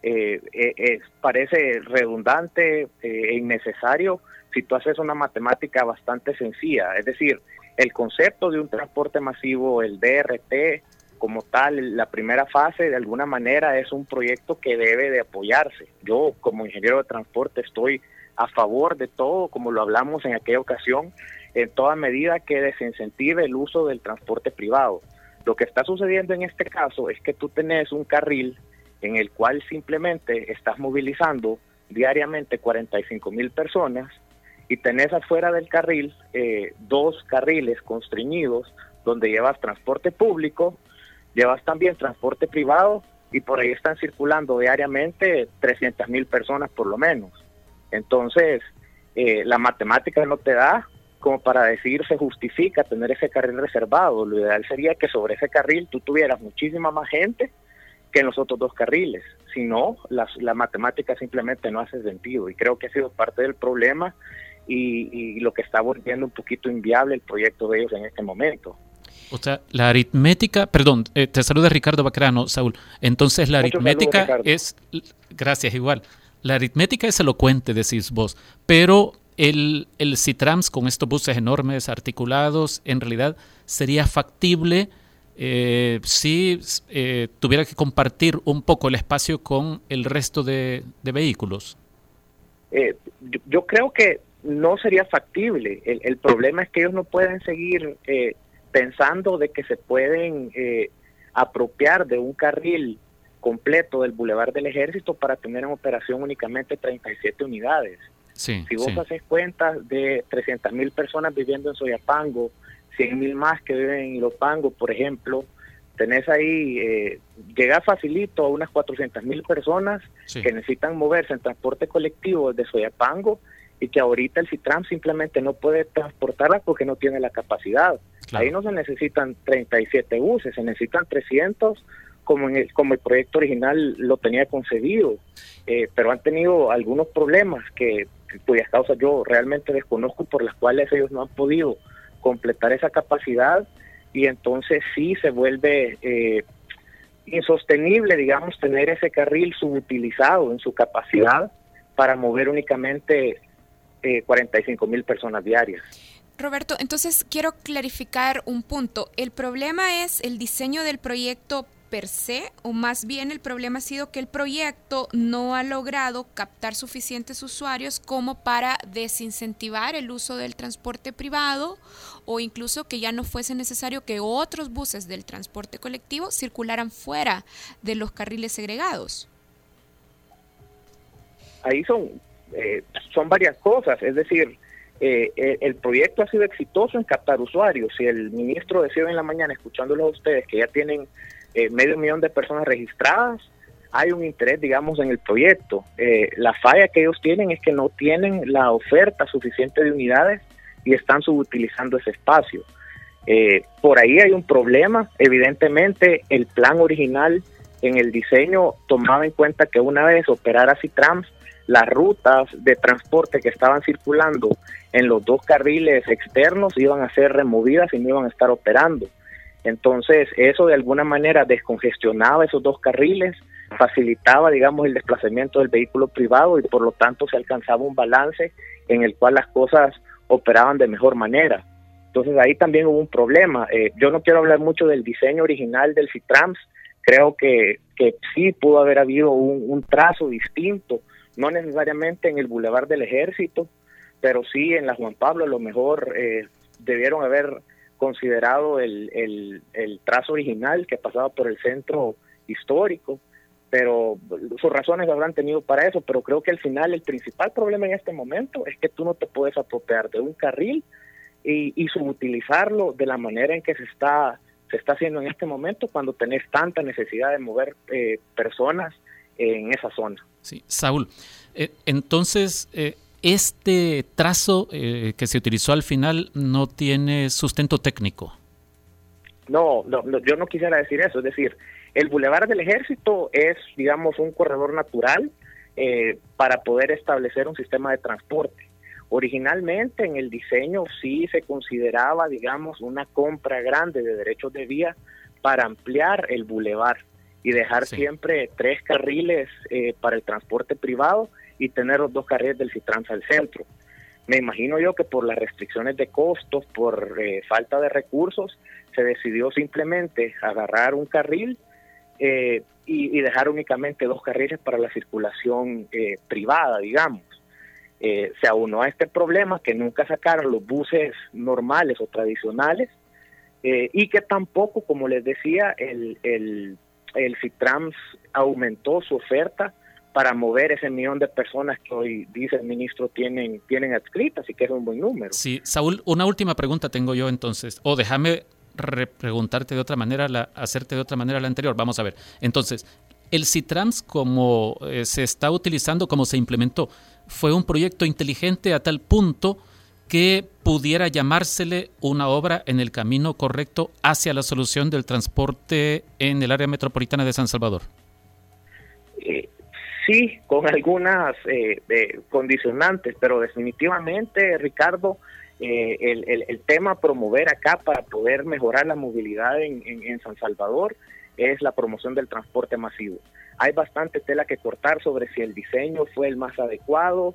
eh, eh parece redundante eh, e innecesario si tú haces una matemática bastante sencilla. Es decir, el concepto de un transporte masivo, el DRT, como tal, la primera fase de alguna manera es un proyecto que debe de apoyarse. Yo como ingeniero de transporte estoy a favor de todo, como lo hablamos en aquella ocasión, en toda medida que desincentive el uso del transporte privado. Lo que está sucediendo en este caso es que tú tenés un carril en el cual simplemente estás movilizando diariamente 45 mil personas y tenés afuera del carril eh, dos carriles constreñidos donde llevas transporte público, llevas también transporte privado y por ahí están circulando diariamente 300 mil personas por lo menos. Entonces, eh, la matemática no te da como para decir se justifica tener ese carril reservado. Lo ideal sería que sobre ese carril tú tuvieras muchísima más gente que en los otros dos carriles. Si no, la matemática simplemente no hace sentido y creo que ha sido parte del problema y, lo que está volviendo un poquito inviable el proyecto de ellos en este momento. O sea, la aritmética, perdón, eh, te saluda Ricardo Bacrano, Saúl. Entonces la aritmética es, gracias igual, la aritmética es elocuente, decís vos, pero el, el Citrams con estos buses enormes, articulados, en realidad sería factible eh, si eh, tuviera que compartir un poco el espacio con el resto de, vehículos? Eh, yo, creo que no sería factible. El, problema es que ellos no pueden seguir eh, pensando de que se pueden apropiar de un carril completo del Boulevard del Ejército para tener en operación únicamente 37 unidades. si vos haces cuenta de 300 mil personas viviendo en Soyapango, 100 mil más que viven en Ilopango, por ejemplo, tenés ahí, eh, llega facilito a unas 400 mil personas que necesitan moverse en transporte colectivo desde Soyapango y que ahorita el Citram simplemente no puede transportarlas porque no tiene la capacidad. Ahí no se necesitan 37 buses, se necesitan 300 como, en el, como el proyecto original lo tenía concebido, eh, pero han tenido algunos problemas que cuyas causas yo realmente desconozco por las cuales ellos no han podido completar esa capacidad y entonces sí se vuelve eh, insostenible, digamos, tener ese carril subutilizado en su capacidad para mover únicamente 45 eh, mil personas diarias. Roberto, entonces quiero clarificar un punto. El problema es el diseño del proyecto per se, o más bien el problema ha sido que el proyecto no ha logrado captar suficientes usuarios como para desincentivar el uso del transporte privado o incluso que ya no fuese necesario que otros buses del transporte colectivo circularan fuera de los carriles segregados. Ahí son, eh, son varias cosas, es decir, eh, el, proyecto ha sido exitoso en captar usuarios. Si el ministro decía en la mañana, escuchándolo a ustedes, que ya tienen eh, medio millón de personas registradas, hay un interés, digamos, en el proyecto. Eh, la falla que ellos tienen es que no tienen la oferta suficiente de unidades y están subutilizando ese espacio. Eh, por ahí hay un problema. Evidentemente, el plan original en el diseño tomaba en cuenta que una vez operara Citrams, las rutas de transporte que estaban circulando en los dos carriles externos iban a ser removidas y no iban a estar operando. Entonces, eso de alguna manera descongestionaba esos dos carriles, facilitaba, digamos, el desplazamiento del vehículo privado y por lo tanto se alcanzaba un balance en el cual las cosas operaban de mejor manera. Entonces ahí también hubo un problema. Eh, yo no quiero hablar mucho del diseño original del Citrams, creo que, que sí pudo haber habido un, trazo distinto, no necesariamente en el Boulevard del Ejército, pero sí en la Juan Pablo a lo mejor eh, debieron haber considerado el, el, trazo original que pasaba por el centro histórico, pero sus razones habrán tenido para eso, pero creo que al final el principal problema en este momento es que tú no te puedes apropiar de un carril y, y subutilizarlo de la manera en que se está se está haciendo en este momento cuando tenés tanta necesidad de mover eh, personas en esa zona. Sí, Saúl, eh, entonces eh, este trazo eh, que se utilizó al final no tiene sustento técnico. No, no, yo no quisiera decir eso. Es decir, el Boulevard del Ejército es, digamos, un corredor natural eh, para poder establecer un sistema de transporte. Originalmente en el diseño sí se consideraba, digamos, una compra grande de derechos de vía para ampliar el bulevar y dejar siempre tres carriles eh, para el transporte privado y tener los dos carriles del Citrans al centro. Me imagino yo que por las restricciones de costos, por eh, falta de recursos, se decidió simplemente agarrar un carril eh, y, dejar únicamente dos carriles para la circulación eh, privada, digamos. se aunó a este problema que nunca sacaron los buses normales o tradicionales y que tampoco, como les decía, el, el, el Citrans aumentó su oferta para mover ese millón de personas que hoy, dice el ministro, tienen, tienen adscritas y que es un buen número. Sí, Saúl, una última pregunta tengo yo entonces, o déjame preguntarte de otra manera, la, hacerte de otra manera la anterior. Vamos a ver. Entonces, el CITRANS, como eh, se está utilizando, como se implementó, fue un proyecto inteligente a tal punto que pudiera llamársele una obra en el camino correcto hacia la solución del transporte en el área metropolitana de San Salvador. Eh, sí, con algunas eh, condicionantes, pero definitivamente, Ricardo, eh, el, el, tema promover acá para poder mejorar la movilidad en, en, San Salvador es la promoción del transporte masivo. Hay bastante tela que cortar sobre si el diseño fue el más adecuado,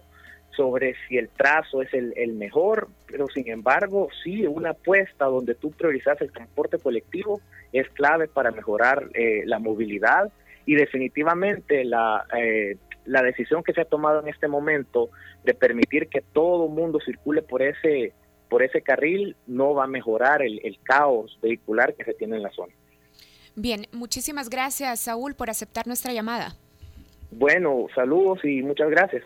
sobre si el trazo es el, el mejor, pero sin embargo, sí, una apuesta donde tú priorizas el transporte colectivo es clave para mejorar eh, la movilidad y definitivamente la, eh, la decisión que se ha tomado en este momento de permitir que todo el mundo circule por ese, por ese carril no va a mejorar el, el caos vehicular que se tiene en la zona. Bien, muchísimas gracias Saúl por aceptar nuestra llamada. Bueno, saludos y muchas gracias.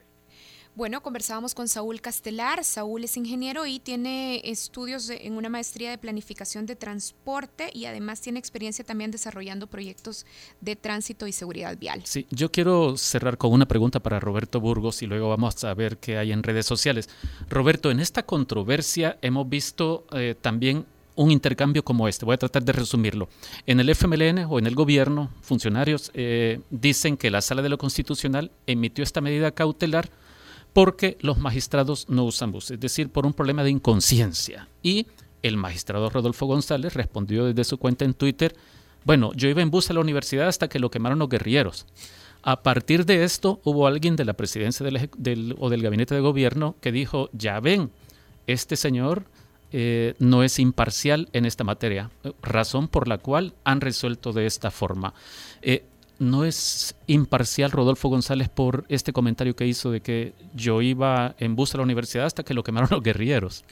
Bueno, conversábamos con Saúl Castelar. Saúl es ingeniero y tiene estudios en una maestría de planificación de transporte y además tiene experiencia también desarrollando proyectos de tránsito y seguridad vial. Sí, yo quiero cerrar con una pregunta para Roberto Burgos y luego vamos a ver qué hay en redes sociales. Roberto, en esta controversia hemos visto eh, también un intercambio como este. Voy a tratar de resumirlo. En el FMLN o en el gobierno, funcionarios eh, dicen que la Sala de lo Constitucional emitió esta medida cautelar porque los magistrados no usan bus, es decir, por un problema de inconsciencia. Y el magistrado Rodolfo González respondió desde su cuenta en Twitter, bueno, yo iba en bus a la universidad hasta que lo quemaron los guerrilleros. A partir de esto hubo alguien de la presidencia o del gabinete de gobierno que dijo, ya ven, este señor eh, no es imparcial en esta materia, razón por la cual han resuelto de esta forma. Eh, no es imparcial Rodolfo González por este comentario que hizo de que yo iba en bus a la universidad hasta que lo quemaron los guerrilleros.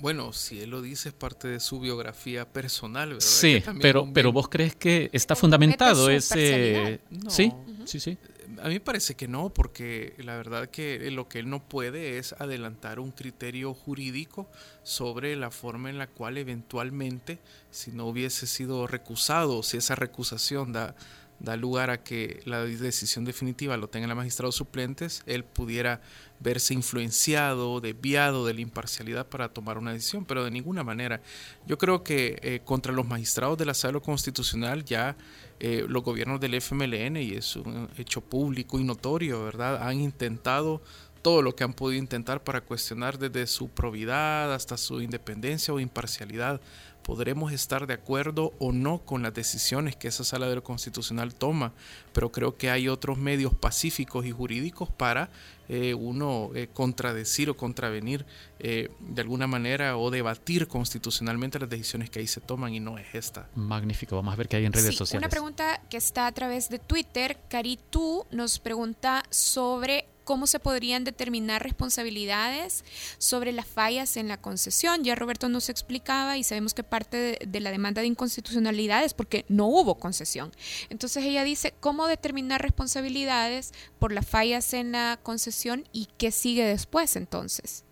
Bueno, si él lo dice es parte de su biografía personal, ¿verdad? Sí, pero, pero vos crees que está fundamentado ese... sí, sí, sí. A mí me parece que no, porque la verdad que lo que él no puede es adelantar un criterio jurídico sobre la forma en la cual eventualmente, si no hubiese sido recusado, si esa recusación da da lugar a que la decisión definitiva lo tengan los magistrados suplentes, él pudiera verse influenciado, desviado de la imparcialidad para tomar una decisión, pero de ninguna manera. Yo creo que eh, contra los magistrados de la sala constitucional ya eh, los gobiernos del FMLN, y es un hecho público y notorio, ¿verdad?, han intentado todo lo que han podido intentar para cuestionar desde su probidad hasta su independencia o imparcialidad podremos estar de acuerdo o no con las decisiones que esa sala de lo constitucional toma, pero creo que hay otros medios pacíficos y jurídicos para eh, uno eh, contradecir o contravenir eh, de alguna manera o debatir constitucionalmente las decisiones que ahí se toman y no es esta. Magnífico, vamos a ver qué hay en redes Sí, sociales. Una pregunta que está a través de Twitter. Caritú nos pregunta sobre cómo se podrían determinar responsabilidades sobre las fallas en la concesión. Ya Roberto nos explicaba y sabemos que parte de, la demanda de inconstitucionalidad es porque no hubo concesión. Entonces ella dice cómo determinar responsabilidades por las fallas en la concesión y qué sigue después entonces.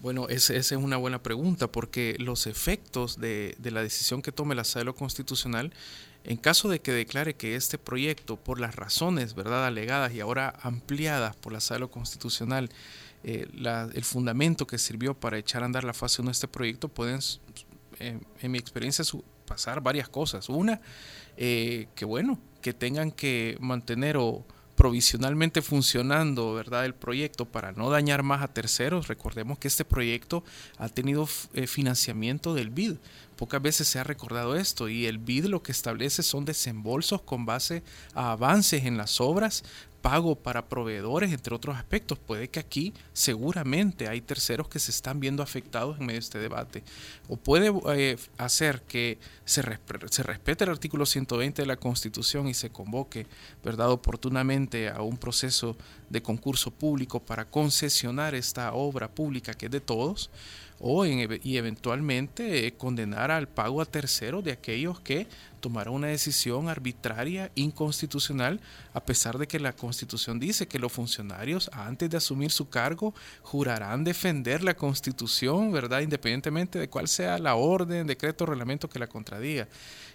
Bueno, esa es una buena pregunta porque los efectos de, de la decisión que tome la sala constitucional en caso de que declare que este proyecto, por las razones verdad alegadas y ahora ampliadas por la sala constitucional, eh, el fundamento que sirvió para echar a andar la fase 1 de este proyecto, pueden, eh, en mi experiencia, su- pasar varias cosas. Una, eh, que bueno, que tengan que mantener o provisionalmente funcionando, ¿verdad? El proyecto para no dañar más a terceros. Recordemos que este proyecto ha tenido financiamiento del BID. Pocas veces se ha recordado esto y el BID lo que establece son desembolsos con base a avances en las obras, pago para proveedores, entre otros aspectos. Puede que aquí seguramente hay terceros que se están viendo afectados en medio de este debate. O puede eh, hacer que se, resp- se respete el artículo 120 de la Constitución y se convoque, ¿verdad?, oportunamente a un proceso de concurso público para concesionar esta obra pública que es de todos o y eventualmente eh, condenar al pago a terceros de aquellos que tomaron una decisión arbitraria, inconstitucional, a pesar de que la Constitución dice que los funcionarios antes de asumir su cargo jurarán defender la Constitución, ¿verdad? Independientemente de cuál sea la orden, decreto, reglamento que la contradiga,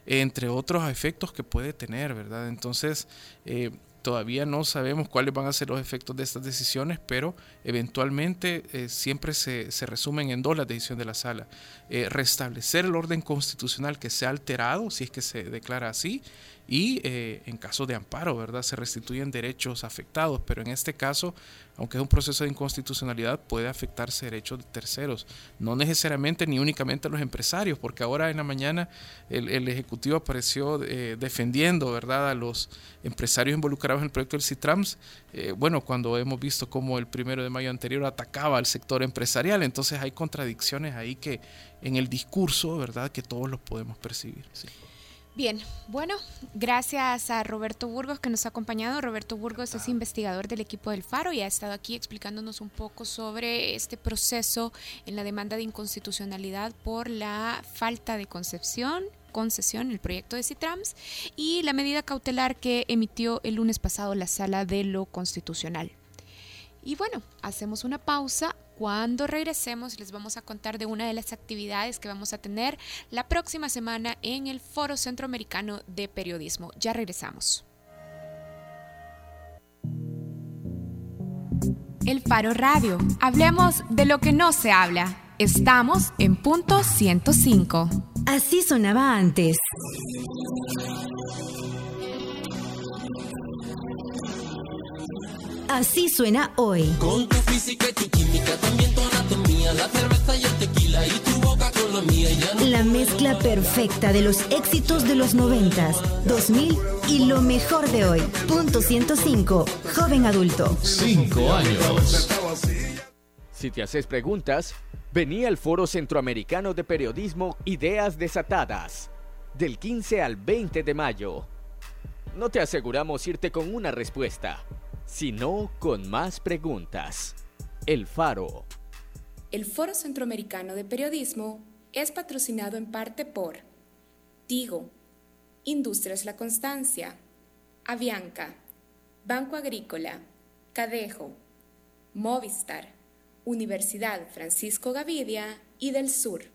entre otros efectos que puede tener, ¿verdad? Entonces, eh, Todavía no sabemos cuáles van a ser los efectos de estas decisiones, pero eventualmente eh, siempre se, se resumen en dos las decisiones de la sala. Eh, restablecer el orden constitucional que se ha alterado, si es que se declara así, y eh, en caso de amparo, ¿verdad? Se restituyen derechos afectados, pero en este caso, aunque es un proceso de inconstitucionalidad, puede afectarse derechos de terceros, no necesariamente ni únicamente a los empresarios, porque ahora en la mañana el, el Ejecutivo apareció eh, defendiendo, ¿verdad?, a los empresarios involucrados en el proyecto del CITRAMS, bueno, cuando hemos visto cómo el primero de mayo anterior atacaba al sector empresarial, entonces hay contradicciones ahí que en el discurso, ¿verdad?, que todos los podemos percibir. Sí. Bien, bueno, gracias a Roberto Burgos que nos ha acompañado. Roberto Burgos es investigador del equipo del Faro y ha estado aquí explicándonos un poco sobre este proceso en la demanda de inconstitucionalidad por la falta de concepción concesión, el proyecto de Citrams, y la medida cautelar que emitió el lunes pasado la Sala de lo Constitucional. Y bueno, hacemos una pausa. Cuando regresemos les vamos a contar de una de las actividades que vamos a tener la próxima semana en el Foro Centroamericano de Periodismo. Ya regresamos. El Faro Radio. Hablemos de lo que no se habla. Estamos en punto 105. Así sonaba antes. Así suena hoy. Con tu física y tu química, también tu anatomía, la cerveza y el tequila y tu boca con la mía. no La mezcla perfecta de los éxitos de los 90, 2000 y lo mejor de hoy. Punto 105. Joven adulto. Cinco años. Si te haces preguntas, vení al Foro Centroamericano de Periodismo Ideas Desatadas, del 15 al 20 de mayo. No te aseguramos irte con una respuesta, sino con más preguntas. El Faro. El Foro Centroamericano de Periodismo es patrocinado en parte por Tigo, Industrias La Constancia, Avianca, Banco Agrícola, Cadejo, Movistar, Universidad Francisco Gavidia y del Sur.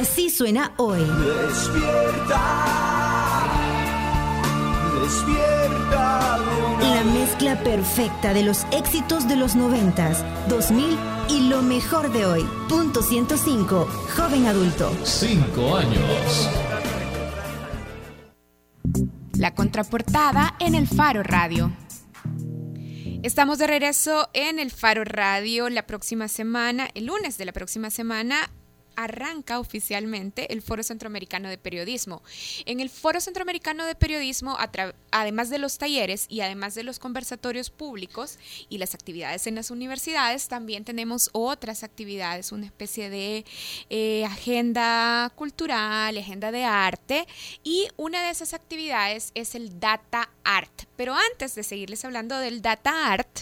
Así suena hoy. Despierta. Despierta. La mezcla perfecta de los éxitos de los 90s, 2000 y lo mejor de hoy. Punto 105. Joven adulto. Cinco años. La contraportada en el Faro Radio. Estamos de regreso en el Faro Radio la próxima semana, el lunes de la próxima semana, arranca oficialmente el Foro Centroamericano de Periodismo. En el Foro Centroamericano de Periodismo, además de los talleres y además de los conversatorios públicos y las actividades en las universidades, también tenemos otras actividades, una especie de eh, agenda cultural, agenda de arte y una de esas actividades es el Data Art. Pero antes de seguirles hablando del Data Art,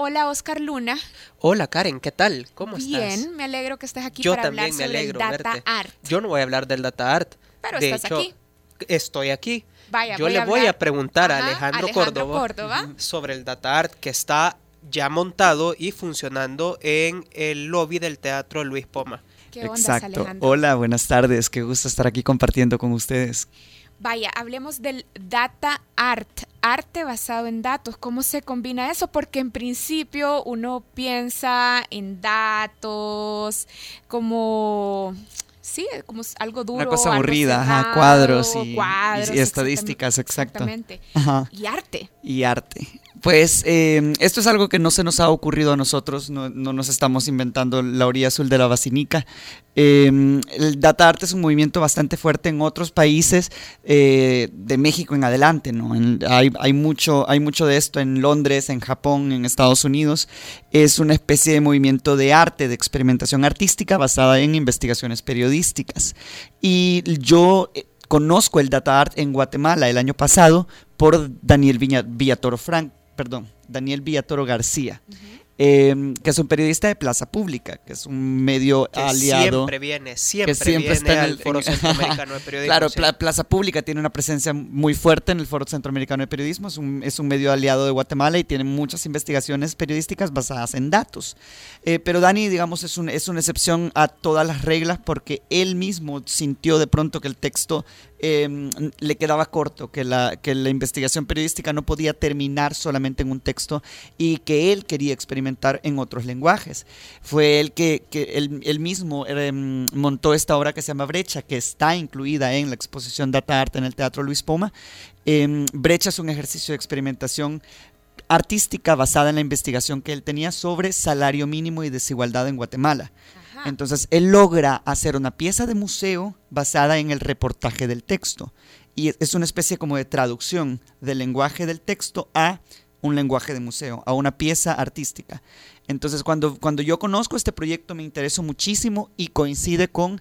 Hola, Oscar Luna. Hola, Karen, ¿qué tal? ¿Cómo estás? Bien, me alegro que estés aquí Yo para también hablar me sobre el Data Art. Yo no voy a hablar del Data Art. Pero de estás hecho, aquí. Estoy aquí. Vaya, Yo le voy a preguntar a Alejandro, Córdoba, Córdoba sobre el Data Art que está ya montado y funcionando en el lobby del Teatro Luis Poma. ¿Qué ondas, Exacto. Alejandro? Hola, buenas tardes. Qué gusto estar aquí compartiendo con ustedes. Vaya, hablemos del data art, arte basado en datos. ¿Cómo se combina eso? Porque en principio uno piensa en datos como sí, como algo duro. Una cosa aburrida, ajá, cuadros y, cuadros, y estadísticas, exacto. Exactamente. Ajá. Y arte. Y arte. Pues eh, esto es algo que no se nos ha ocurrido a nosotros, no, no nos estamos inventando la orilla azul de la basinica. Eh, el data art es un movimiento bastante fuerte en otros países eh, de México en adelante, ¿no? En- hay, hay, mucho, hay mucho de esto en Londres, en Japón, en Estados Unidos. Es una especie de movimiento de arte, de experimentación artística basada en investigaciones periodísticas. Y yo eh, conozco el data art en Guatemala el año pasado por Daniel Villatoro Frank, perdón, Daniel Villatoro García, eh, que es un periodista de Plaza Pública, que es un medio Que aliado. siempre viene, siempre, que siempre viene está en al el- Foro en- Centroamericano de Periodismo. Claro, sí. Plaza Pública tiene una presencia muy fuerte en el Foro Centroamericano de Periodismo, es un, es un medio aliado de Guatemala y tiene muchas investigaciones periodísticas basadas en datos. Eh, pero Dani, digamos, es, un- es una excepción a todas las reglas porque él mismo sintió de pronto que el texto eh, le quedaba corto, que la, que la investigación periodística no podía terminar solamente en un texto y que él quería experimentar en otros lenguajes. Fue él que, que él, él mismo eh, montó esta obra que se llama Brecha, que está incluida en la exposición Data Art en el Teatro Luis Poma. Eh, Brecha es un ejercicio de experimentación artística basada en la investigación que él tenía sobre salario mínimo y desigualdad en Guatemala. Entonces, él logra hacer una pieza de museo basada en el reportaje del texto. Y es- una especie como de traducción del lenguaje del texto a un lenguaje de museo, a una pieza artística. Entonces, cuando, cuando yo conozco este proyecto me interesó muchísimo y coincide con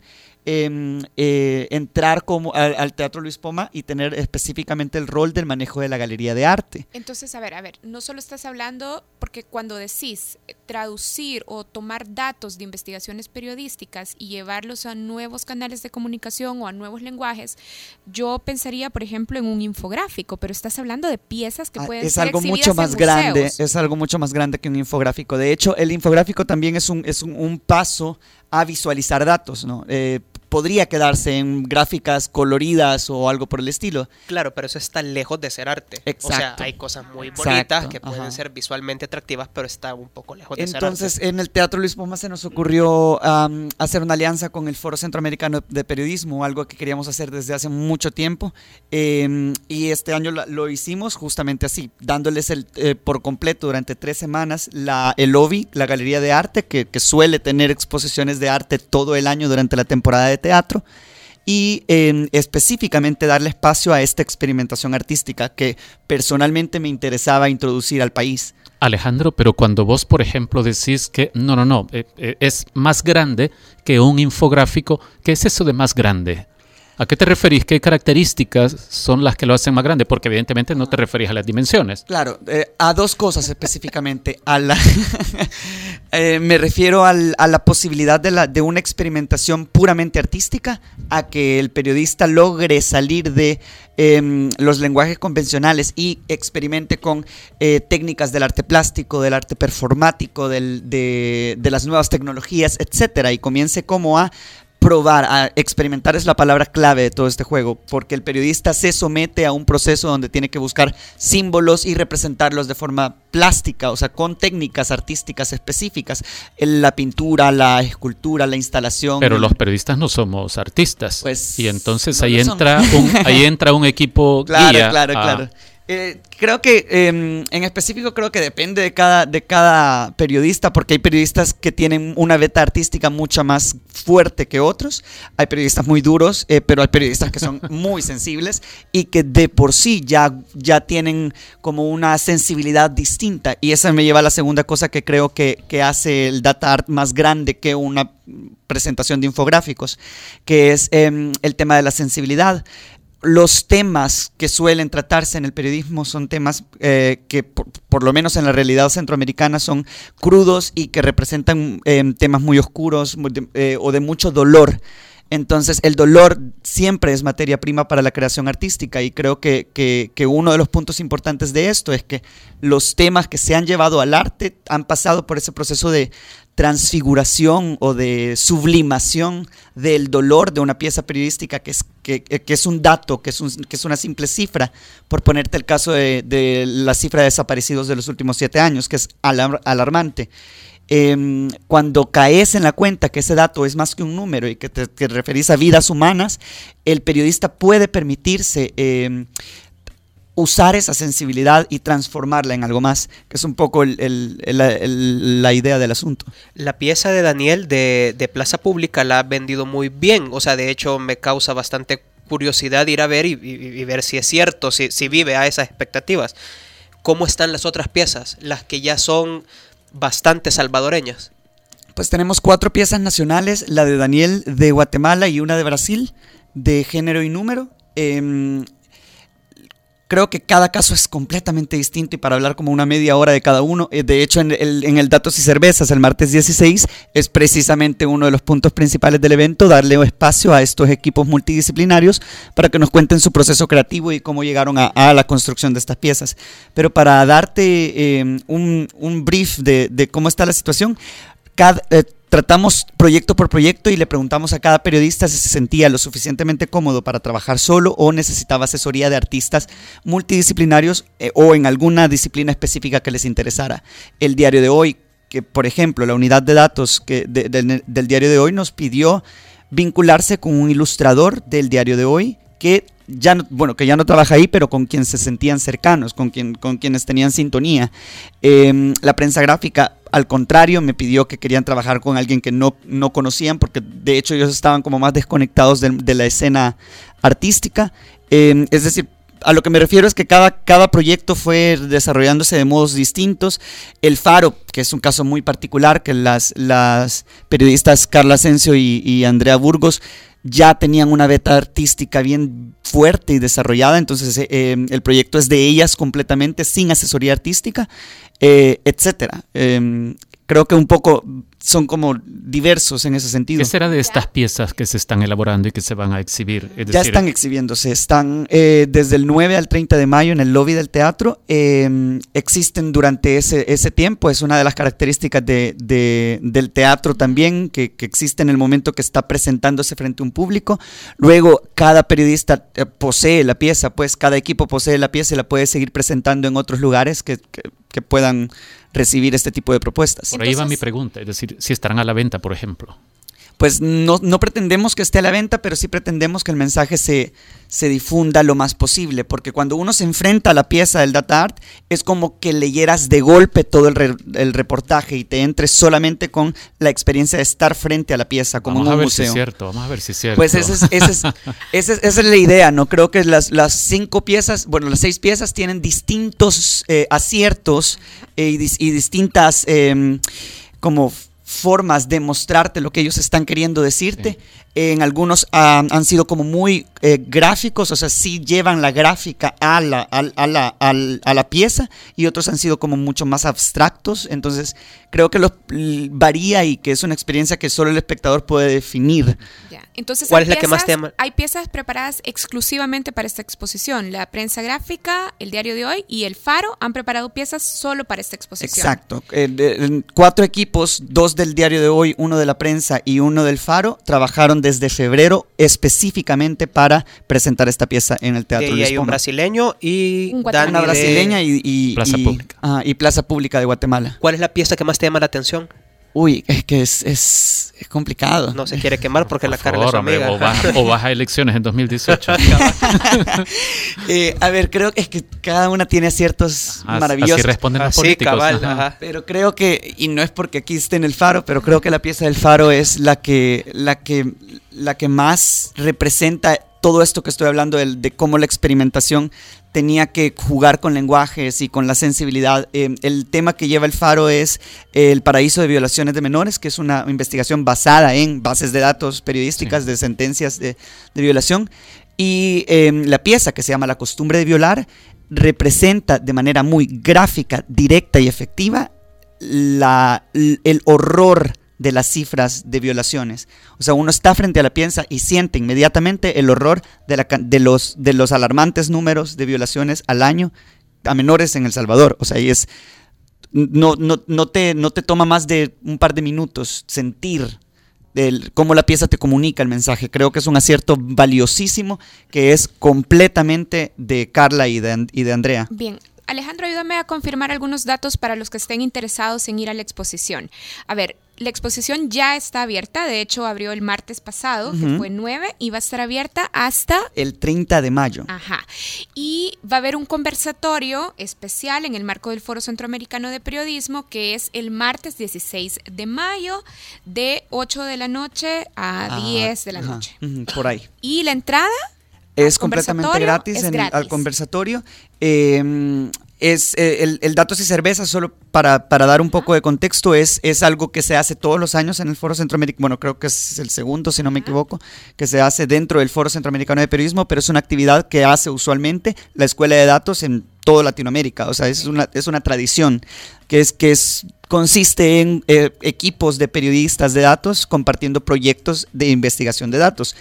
em, eh, entrar como al, al Teatro Luis Poma y tener específicamente el rol del manejo de la galería de arte. Entonces, a ver, a ver, no solo estás hablando, porque cuando decís eh, traducir o tomar datos de investigaciones periodísticas y llevarlos a nuevos canales de comunicación o a nuevos lenguajes, yo pensaría, por ejemplo, en un infográfico, pero estás hablando de piezas que Ah, pueden es ser algo mucho en más grande, museos. es algo mucho más grande que un infográfico. De hecho, el infográfico también es un, es un, un paso a visualizar datos, ¿no? Eh, podría quedarse en gráficas coloridas o algo por el estilo. Claro, pero eso está lejos de ser arte. O sea, Exacto. hay cosas muy Exacto, bonitas que pueden ajá. ser visualmente atractivas, pero está un poco lejos de Entonces, ser arte. en el Teatro Luis Poma se nos ocurrió am, hacer una alianza con el Foro Centroamericano de Periodismo, algo que queríamos hacer desde hace mucho tiempo. em, y este año la- lo hicimos justamente así, dándoles el, eh, por completo durante tres semanas la, el lobby, la galería de arte, que, que suele tener exposiciones de arte todo el año durante la temporada de teatro y em, específicamente darle espacio a esta experimentación artística que personalmente me interesaba introducir al país. Alejandro, pero cuando vos, por ejemplo, decís que no, no, no, eh, eh, es más grande que un infográfico, ¿qué es eso de más grande? ¿A qué te referís? ¿Qué características son las que lo hacen más grande? Porque evidentemente no te referís a las dimensiones. Claro, eh, a dos cosas específicamente. A la, eh, me refiero al- a la posibilidad de, la, de una experimentación puramente artística, a que el periodista logre salir de em, los lenguajes convencionales y experimente con eh, técnicas del arte plástico, del arte performático, del- de, de las nuevas tecnologías, etcétera, y comience como a probar, a experimentar es la palabra clave de todo este juego, porque el periodista se somete a un proceso donde tiene que buscar símbolos y representarlos de forma plástica, o sea, con técnicas artísticas específicas, la pintura, la escultura, la instalación. Pero los periodistas no somos artistas. Pues, y entonces no ahí entra un, ahí entra un equipo Claro, guía claro, a- claro. Eh, creo que eh, en específico creo que depende de cada, de cada periodista, porque hay periodistas que tienen una beta artística mucho más fuerte que otros. Hay periodistas muy duros, eh, pero hay periodistas que son muy sensibles y que de por sí ya, ya tienen como una sensibilidad distinta. Y esa me lleva a la segunda cosa que creo que, que hace el data art más grande que una presentación de infográficos, que es em, el tema de la sensibilidad los temas que suelen tratarse en el periodismo son temas eh, que, por, lo menos en la realidad centroamericana, son crudos y que representan eh, temas muy oscuros eh, o de mucho dolor. Entonces, el dolor siempre es materia prima para la creación artística y creo que uno de los puntos importantes de esto es que los temas que se han llevado al arte han pasado por ese proceso de transfiguración o de sublimación del dolor de una pieza periodística que es, que, es un dato, que es, un- que es una simple cifra, por ponerte el caso de, de la cifra de desaparecidos de los últimos siete años, que es alar- alarmante. Em, cuando caes en la cuenta que ese dato es más que un número y que te referís a vidas humanas, el periodista puede permitirse em, usar esa sensibilidad y transformarla en algo más, que es un poco el- el- el- el- la idea del asunto. La pieza de Daniel de, de Plaza Pública la ha vendido muy bien. O sea, de hecho me causa bastante curiosidad ir a ver y, y- y ver si es cierto, si, si vive a esas expectativas. ¿Cómo están las otras piezas? Las que ya son bastante salvadoreñas. Pues tenemos cuatro piezas nacionales, la de Daniel de Guatemala y una de Brasil, de género y número. Em, creo que cada caso es completamente distinto y para hablar como una media hora de cada uno, eh, de hecho en el, en el Datos y Cervezas, el martes 16, es precisamente uno de los puntos principales del evento, darle espacio a estos equipos multidisciplinarios para que nos cuenten su proceso creativo y cómo llegaron a, a la construcción de estas piezas. Pero para darte eh, un, un brief de, de cómo está la situación, cada, eh, tratamos proyecto por proyecto y le preguntamos a cada periodista si se sentía lo suficientemente cómodo para trabajar solo o necesitaba asesoría de artistas multidisciplinarios eh, o en alguna disciplina específica que les interesara. El diario de hoy, que por ejemplo la unidad de datos que de- de- del diario de hoy nos pidió vincularse con un ilustrador del diario de hoy que ya no, bueno, que ya no trabaja ahí, pero con quien se sentían cercanos, con, quien, con quienes tenían sintonía. Eh, la prensa gráfica, al contrario, me pidió que querían trabajar con alguien que no, no conocían, porque de hecho ellos estaban como más desconectados de, la escena artística. Eh, es decir, a lo que me refiero es que cada, cada proyecto fue desarrollándose de modos distintos. El Faro, que es un caso muy particular, que las, las periodistas Carla Asensio y Andrea Burgos ya tenían una beta artística bien fuerte y desarrollada, entonces eh, eh, el proyecto es de ellas completamente, sin asesoría artística, eh. Eh, creo que un poco son como diversos en ese sentido. ¿Qué será de estas piezas que se están elaborando y que se van a exhibir? Es Ya decir, están exhibiéndose, están eh, desde el 9 al 30 de mayo en el lobby del teatro, eh, existen durante ese, ese tiempo, es una de las características de, de- del teatro también, que, que existe en el momento que está presentándose frente a un público, luego cada periodista eh, posee la pieza, pues cada equipo posee la pieza y la puede seguir presentando en otros lugares que, que- que puedan recibir este tipo de propuestas. Por ahí va mi pregunta, es decir, si estarán a la venta, por ejemplo. Pues no, no pretendemos que esté a la venta, pero sí pretendemos que el mensaje se, se difunda lo más posible, porque cuando uno se enfrenta a la pieza del data art, es como que leyeras de golpe todo el, re- el reportaje y te entres solamente con la experiencia de estar frente a la pieza, como Vamos en a un ver si museo. es cierto, vamos a ver si es cierto. Pues ese es- ese es- ese es- esa es la idea, ¿no? Creo que las, las cinco piezas, bueno, las seis piezas tienen distintos eh, aciertos eh, y, y distintas em, como formas de mostrarte lo que ellos están queriendo decirte. En algunos ah, han sido como muy eh, gráficos, o sea, sí llevan la gráfica a la, al- a, la, a la pieza y otros han sido como mucho más abstractos. Entonces, creo que los, varía y que es una experiencia que solo el espectador puede definir. Entonces, ¿Cuál es la que más te llama? Hay piezas preparadas exclusivamente para esta exposición. La prensa gráfica, el diario de hoy y el Faro han preparado piezas solo para esta exposición. Exacto. Eh, de- cuatro equipos, dos del diario de hoy, uno de la prensa y uno del Faro, trabajaron desde febrero específicamente para presentar esta pieza en el Teatro De ahí Luis hay un brasileño y Un Una brasileña y, y- Plaza y- Pública. ajá, y Plaza Pública de Guatemala. ¿Cuál es la pieza que más te llama la atención? Uy, es que es, es, es complicado. No se quiere quemar porque la Por Carla es su favor, hombre, amiga. o, vas, o vas a elecciones en 2018. Eh, a ver, creo que es que cada una tiene aciertos Así- maravillosos. Así responden los Así, políticos. cabal, ajá. ajá. Pero creo que, y no es porque aquí esté en el faro, pero creo que la pieza del faro es la que, la que, la que más representa todo esto que estoy hablando de, cómo la experimentación tenía que jugar con lenguajes y con la sensibilidad. Eh, el tema que lleva el faro es el paraíso de violaciones de menores, que es una investigación basada en bases de datos periodísticas de sentencias de, de violación. Y eh, la pieza que se llama La costumbre de violar representa de manera muy gráfica, directa y efectiva la, el horror de las cifras de violaciones. O sea, uno está frente a la piensa y siente inmediatamente el horror de, los, de los alarmantes números de violaciones al año a menores en El Salvador. O sea, es, no, no, no, te, no te toma más de un par de minutos sentir cómo la pieza te comunica el mensaje. Creo que es un acierto valiosísimo que es completamente de Carla y de, y de Andrea. Bien. Alejandro, ayúdame a confirmar algunos datos para los que estén interesados en ir a la exposición. A ver, la exposición ya está abierta, de hecho abrió el martes pasado, que fue 9, y va a estar abierta hasta El 30 de mayo. Ajá. Y va a haber un conversatorio especial en el marco del Foro Centroamericano de Periodismo, que es el martes 16 de mayo, de 8 de la noche a Ah, 10 de la ajá, noche. por ahí. Y la entrada Es completamente gratis, en el- al conversatorio. Eh, es eh, el, el datos y cerveza, solo para, para dar un poco de contexto, es, es algo que se hace todos los años en el Foro Centroamericano. Bueno, creo que es el segundo, si no me equivoco, que se hace dentro del Foro Centroamericano de Periodismo, pero es una actividad que hace usualmente la Escuela de Datos en toda Latinoamérica. O sea, es una, es una tradición que es que es consiste en eh, equipos de periodistas de datos compartiendo proyectos de investigación de datos.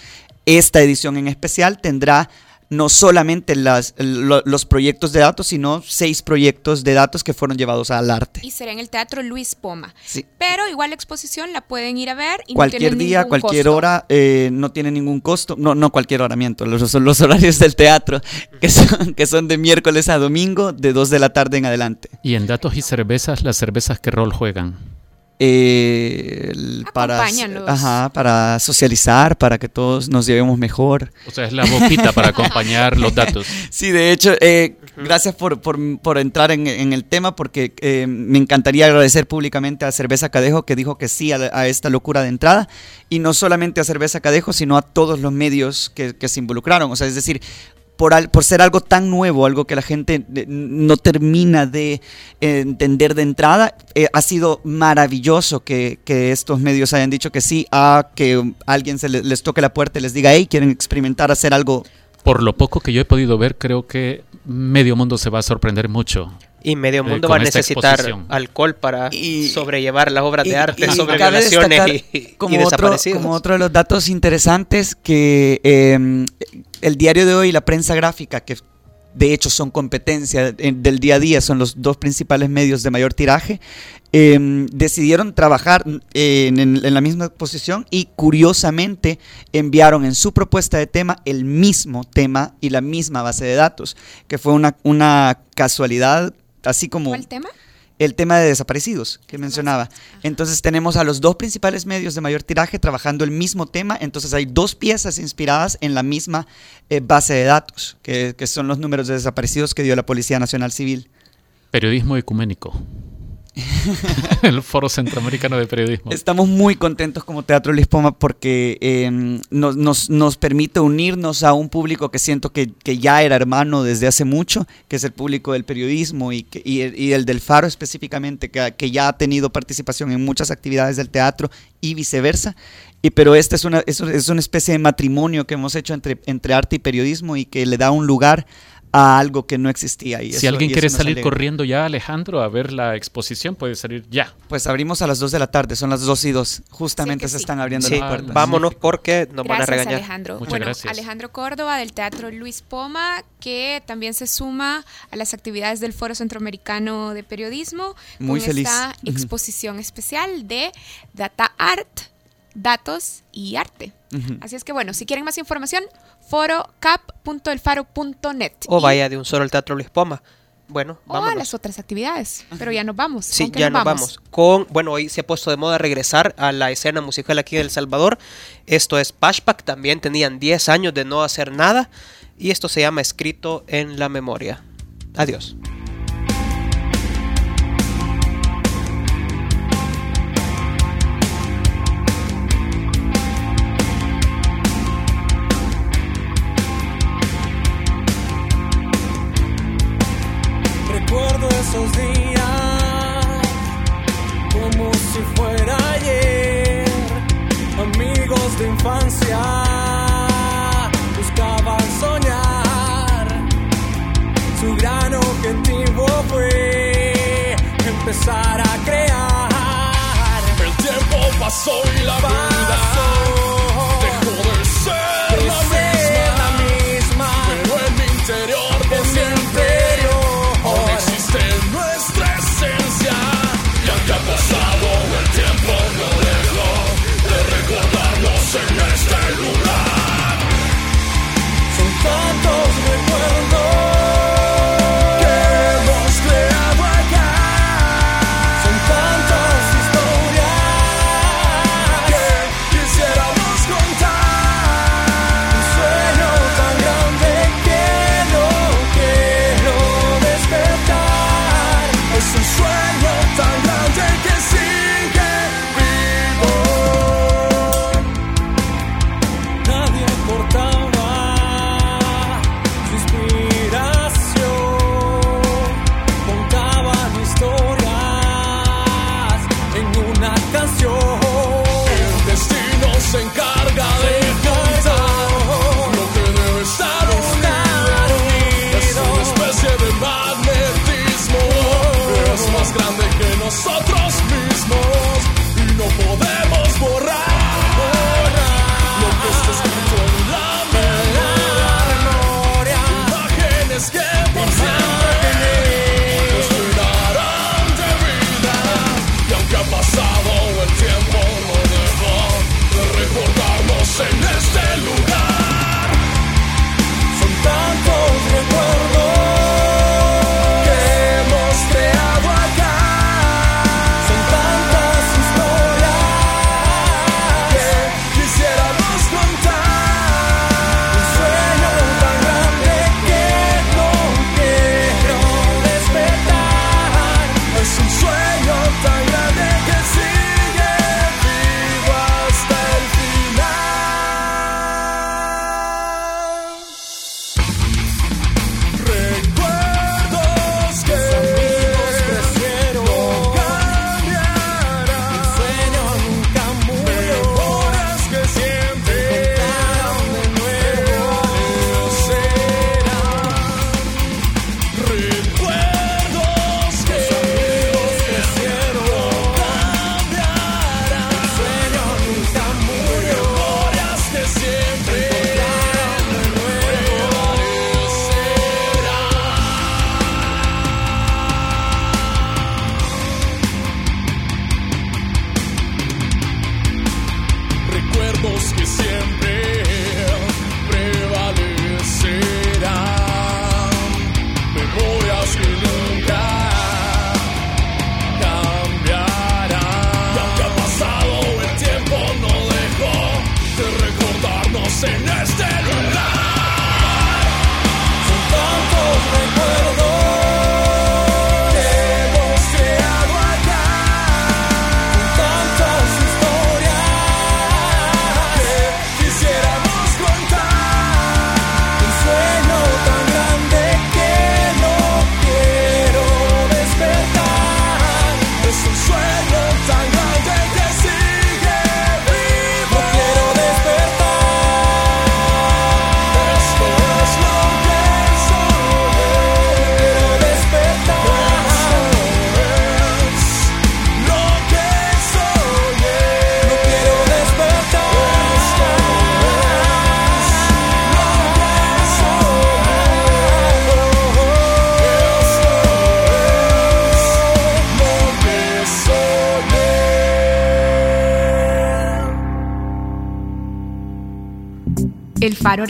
Esta edición en especial tendrá no solamente las, lo- los proyectos de datos, sino seis proyectos de datos que fueron llevados al arte. y será en el Teatro Luis Poma. Sí. Pero igual la exposición la pueden ir a ver y Cualquier día, cualquier costo. hora, eh, no tiene ningún costo. No, no cualquier hora, miento. Los, son los horarios del teatro, que son, que son de miércoles a domingo, de 2 de la tarde en adelante. Y en datos y cervezas, las cervezas qué rol juegan. Eh, para, ajá, para socializar, para que todos nos llevemos mejor. O sea, es la boquita para acompañar los datos. Sí, de hecho, eh, gracias por, por- por entrar en, en el tema, porque eh, me encantaría agradecer públicamente a Cerveza Cadejo que dijo que sí a, a esta locura de entrada, y no solamente a Cerveza Cadejo, sino a todos los medios que, que se involucraron. O sea, es decir, por, al- por ser algo tan nuevo, algo que la gente no termina de entender de entrada, eh, ha sido maravilloso que, que estos medios hayan dicho que sí, a que alguien se le- les toque la puerta y les diga, hey, quieren experimentar hacer algo Por lo poco que yo he podido ver, creo que medio mundo se va a sorprender mucho. Y medio Eh, mundo con va a necesitar exposición. alcohol para Y- sobrellevar las obras Y- de arte y sobre cabe violaciones destacar y, y como otro, desaparecidos. como otro de los datos interesantes que eh, el diario de hoy y la prensa gráfica, que de hecho son competencia eh, del día a día, son los dos principales medios de mayor tiraje, eh, decidieron trabajar eh, en, en la misma posición y curiosamente enviaron en su propuesta de tema el mismo tema y la misma base de datos, que fue una, una casualidad, así como ¿Cuál tema? el tema de desaparecidos que mencionaba. Entonces tenemos a los dos principales medios de mayor tiraje trabajando el mismo tema, entonces hay dos piezas inspiradas en la misma eh, base de datos, que, que son los números de desaparecidos que dio la Policía Nacional Civil. Periodismo ecuménico. el Foro Centroamericano de Periodismo. Estamos muy contentos como Teatro Lispoma porque eh, nos, nos- nos permite unirnos a un público que siento que, que ya era hermano desde hace mucho, que es el público del periodismo y, que- y el, y el del Faro específicamente, que, que ya ha tenido participación en muchas actividades del teatro y viceversa. Y, pero esta es una, es, es una especie de matrimonio que hemos hecho entre, entre arte y periodismo y que le da un lugar a algo que no existía. Y si eso- alguien y quiere salir corriendo ya, Alejandro, a ver la exposición, puede salir ya. Pues abrimos a las 2 de la tarde, son las 2 y 2. Justamente se están abriendo Sí, las puertas. vámonos porque nos van a Gracias, regañar. Alejandro. bueno, Alejandro Córdoba del Teatro Luis Poma, que también se suma a las actividades del Foro Centroamericano de Periodismo Muy con feliz. esta exposición especial de Data Art, Datos y Arte. Así es que bueno, si quieren más información, forocap.elfaro.net O vaya de un solo al Teatro Luis Poma. Bueno, o a las otras actividades. Pero ya nos vamos. Sí, ¿Con qué ya nos vamos. Con, bueno, hoy se ha puesto de moda regresar a la escena musical aquí en El Salvador. Esto es Pashpak, también tenían 10 años de no hacer nada. Y esto se llama Escrito en la Memoria. Adiós. Infancia buscaban soñar. Su gran objetivo fue empezar a crear. El tiempo pasó y la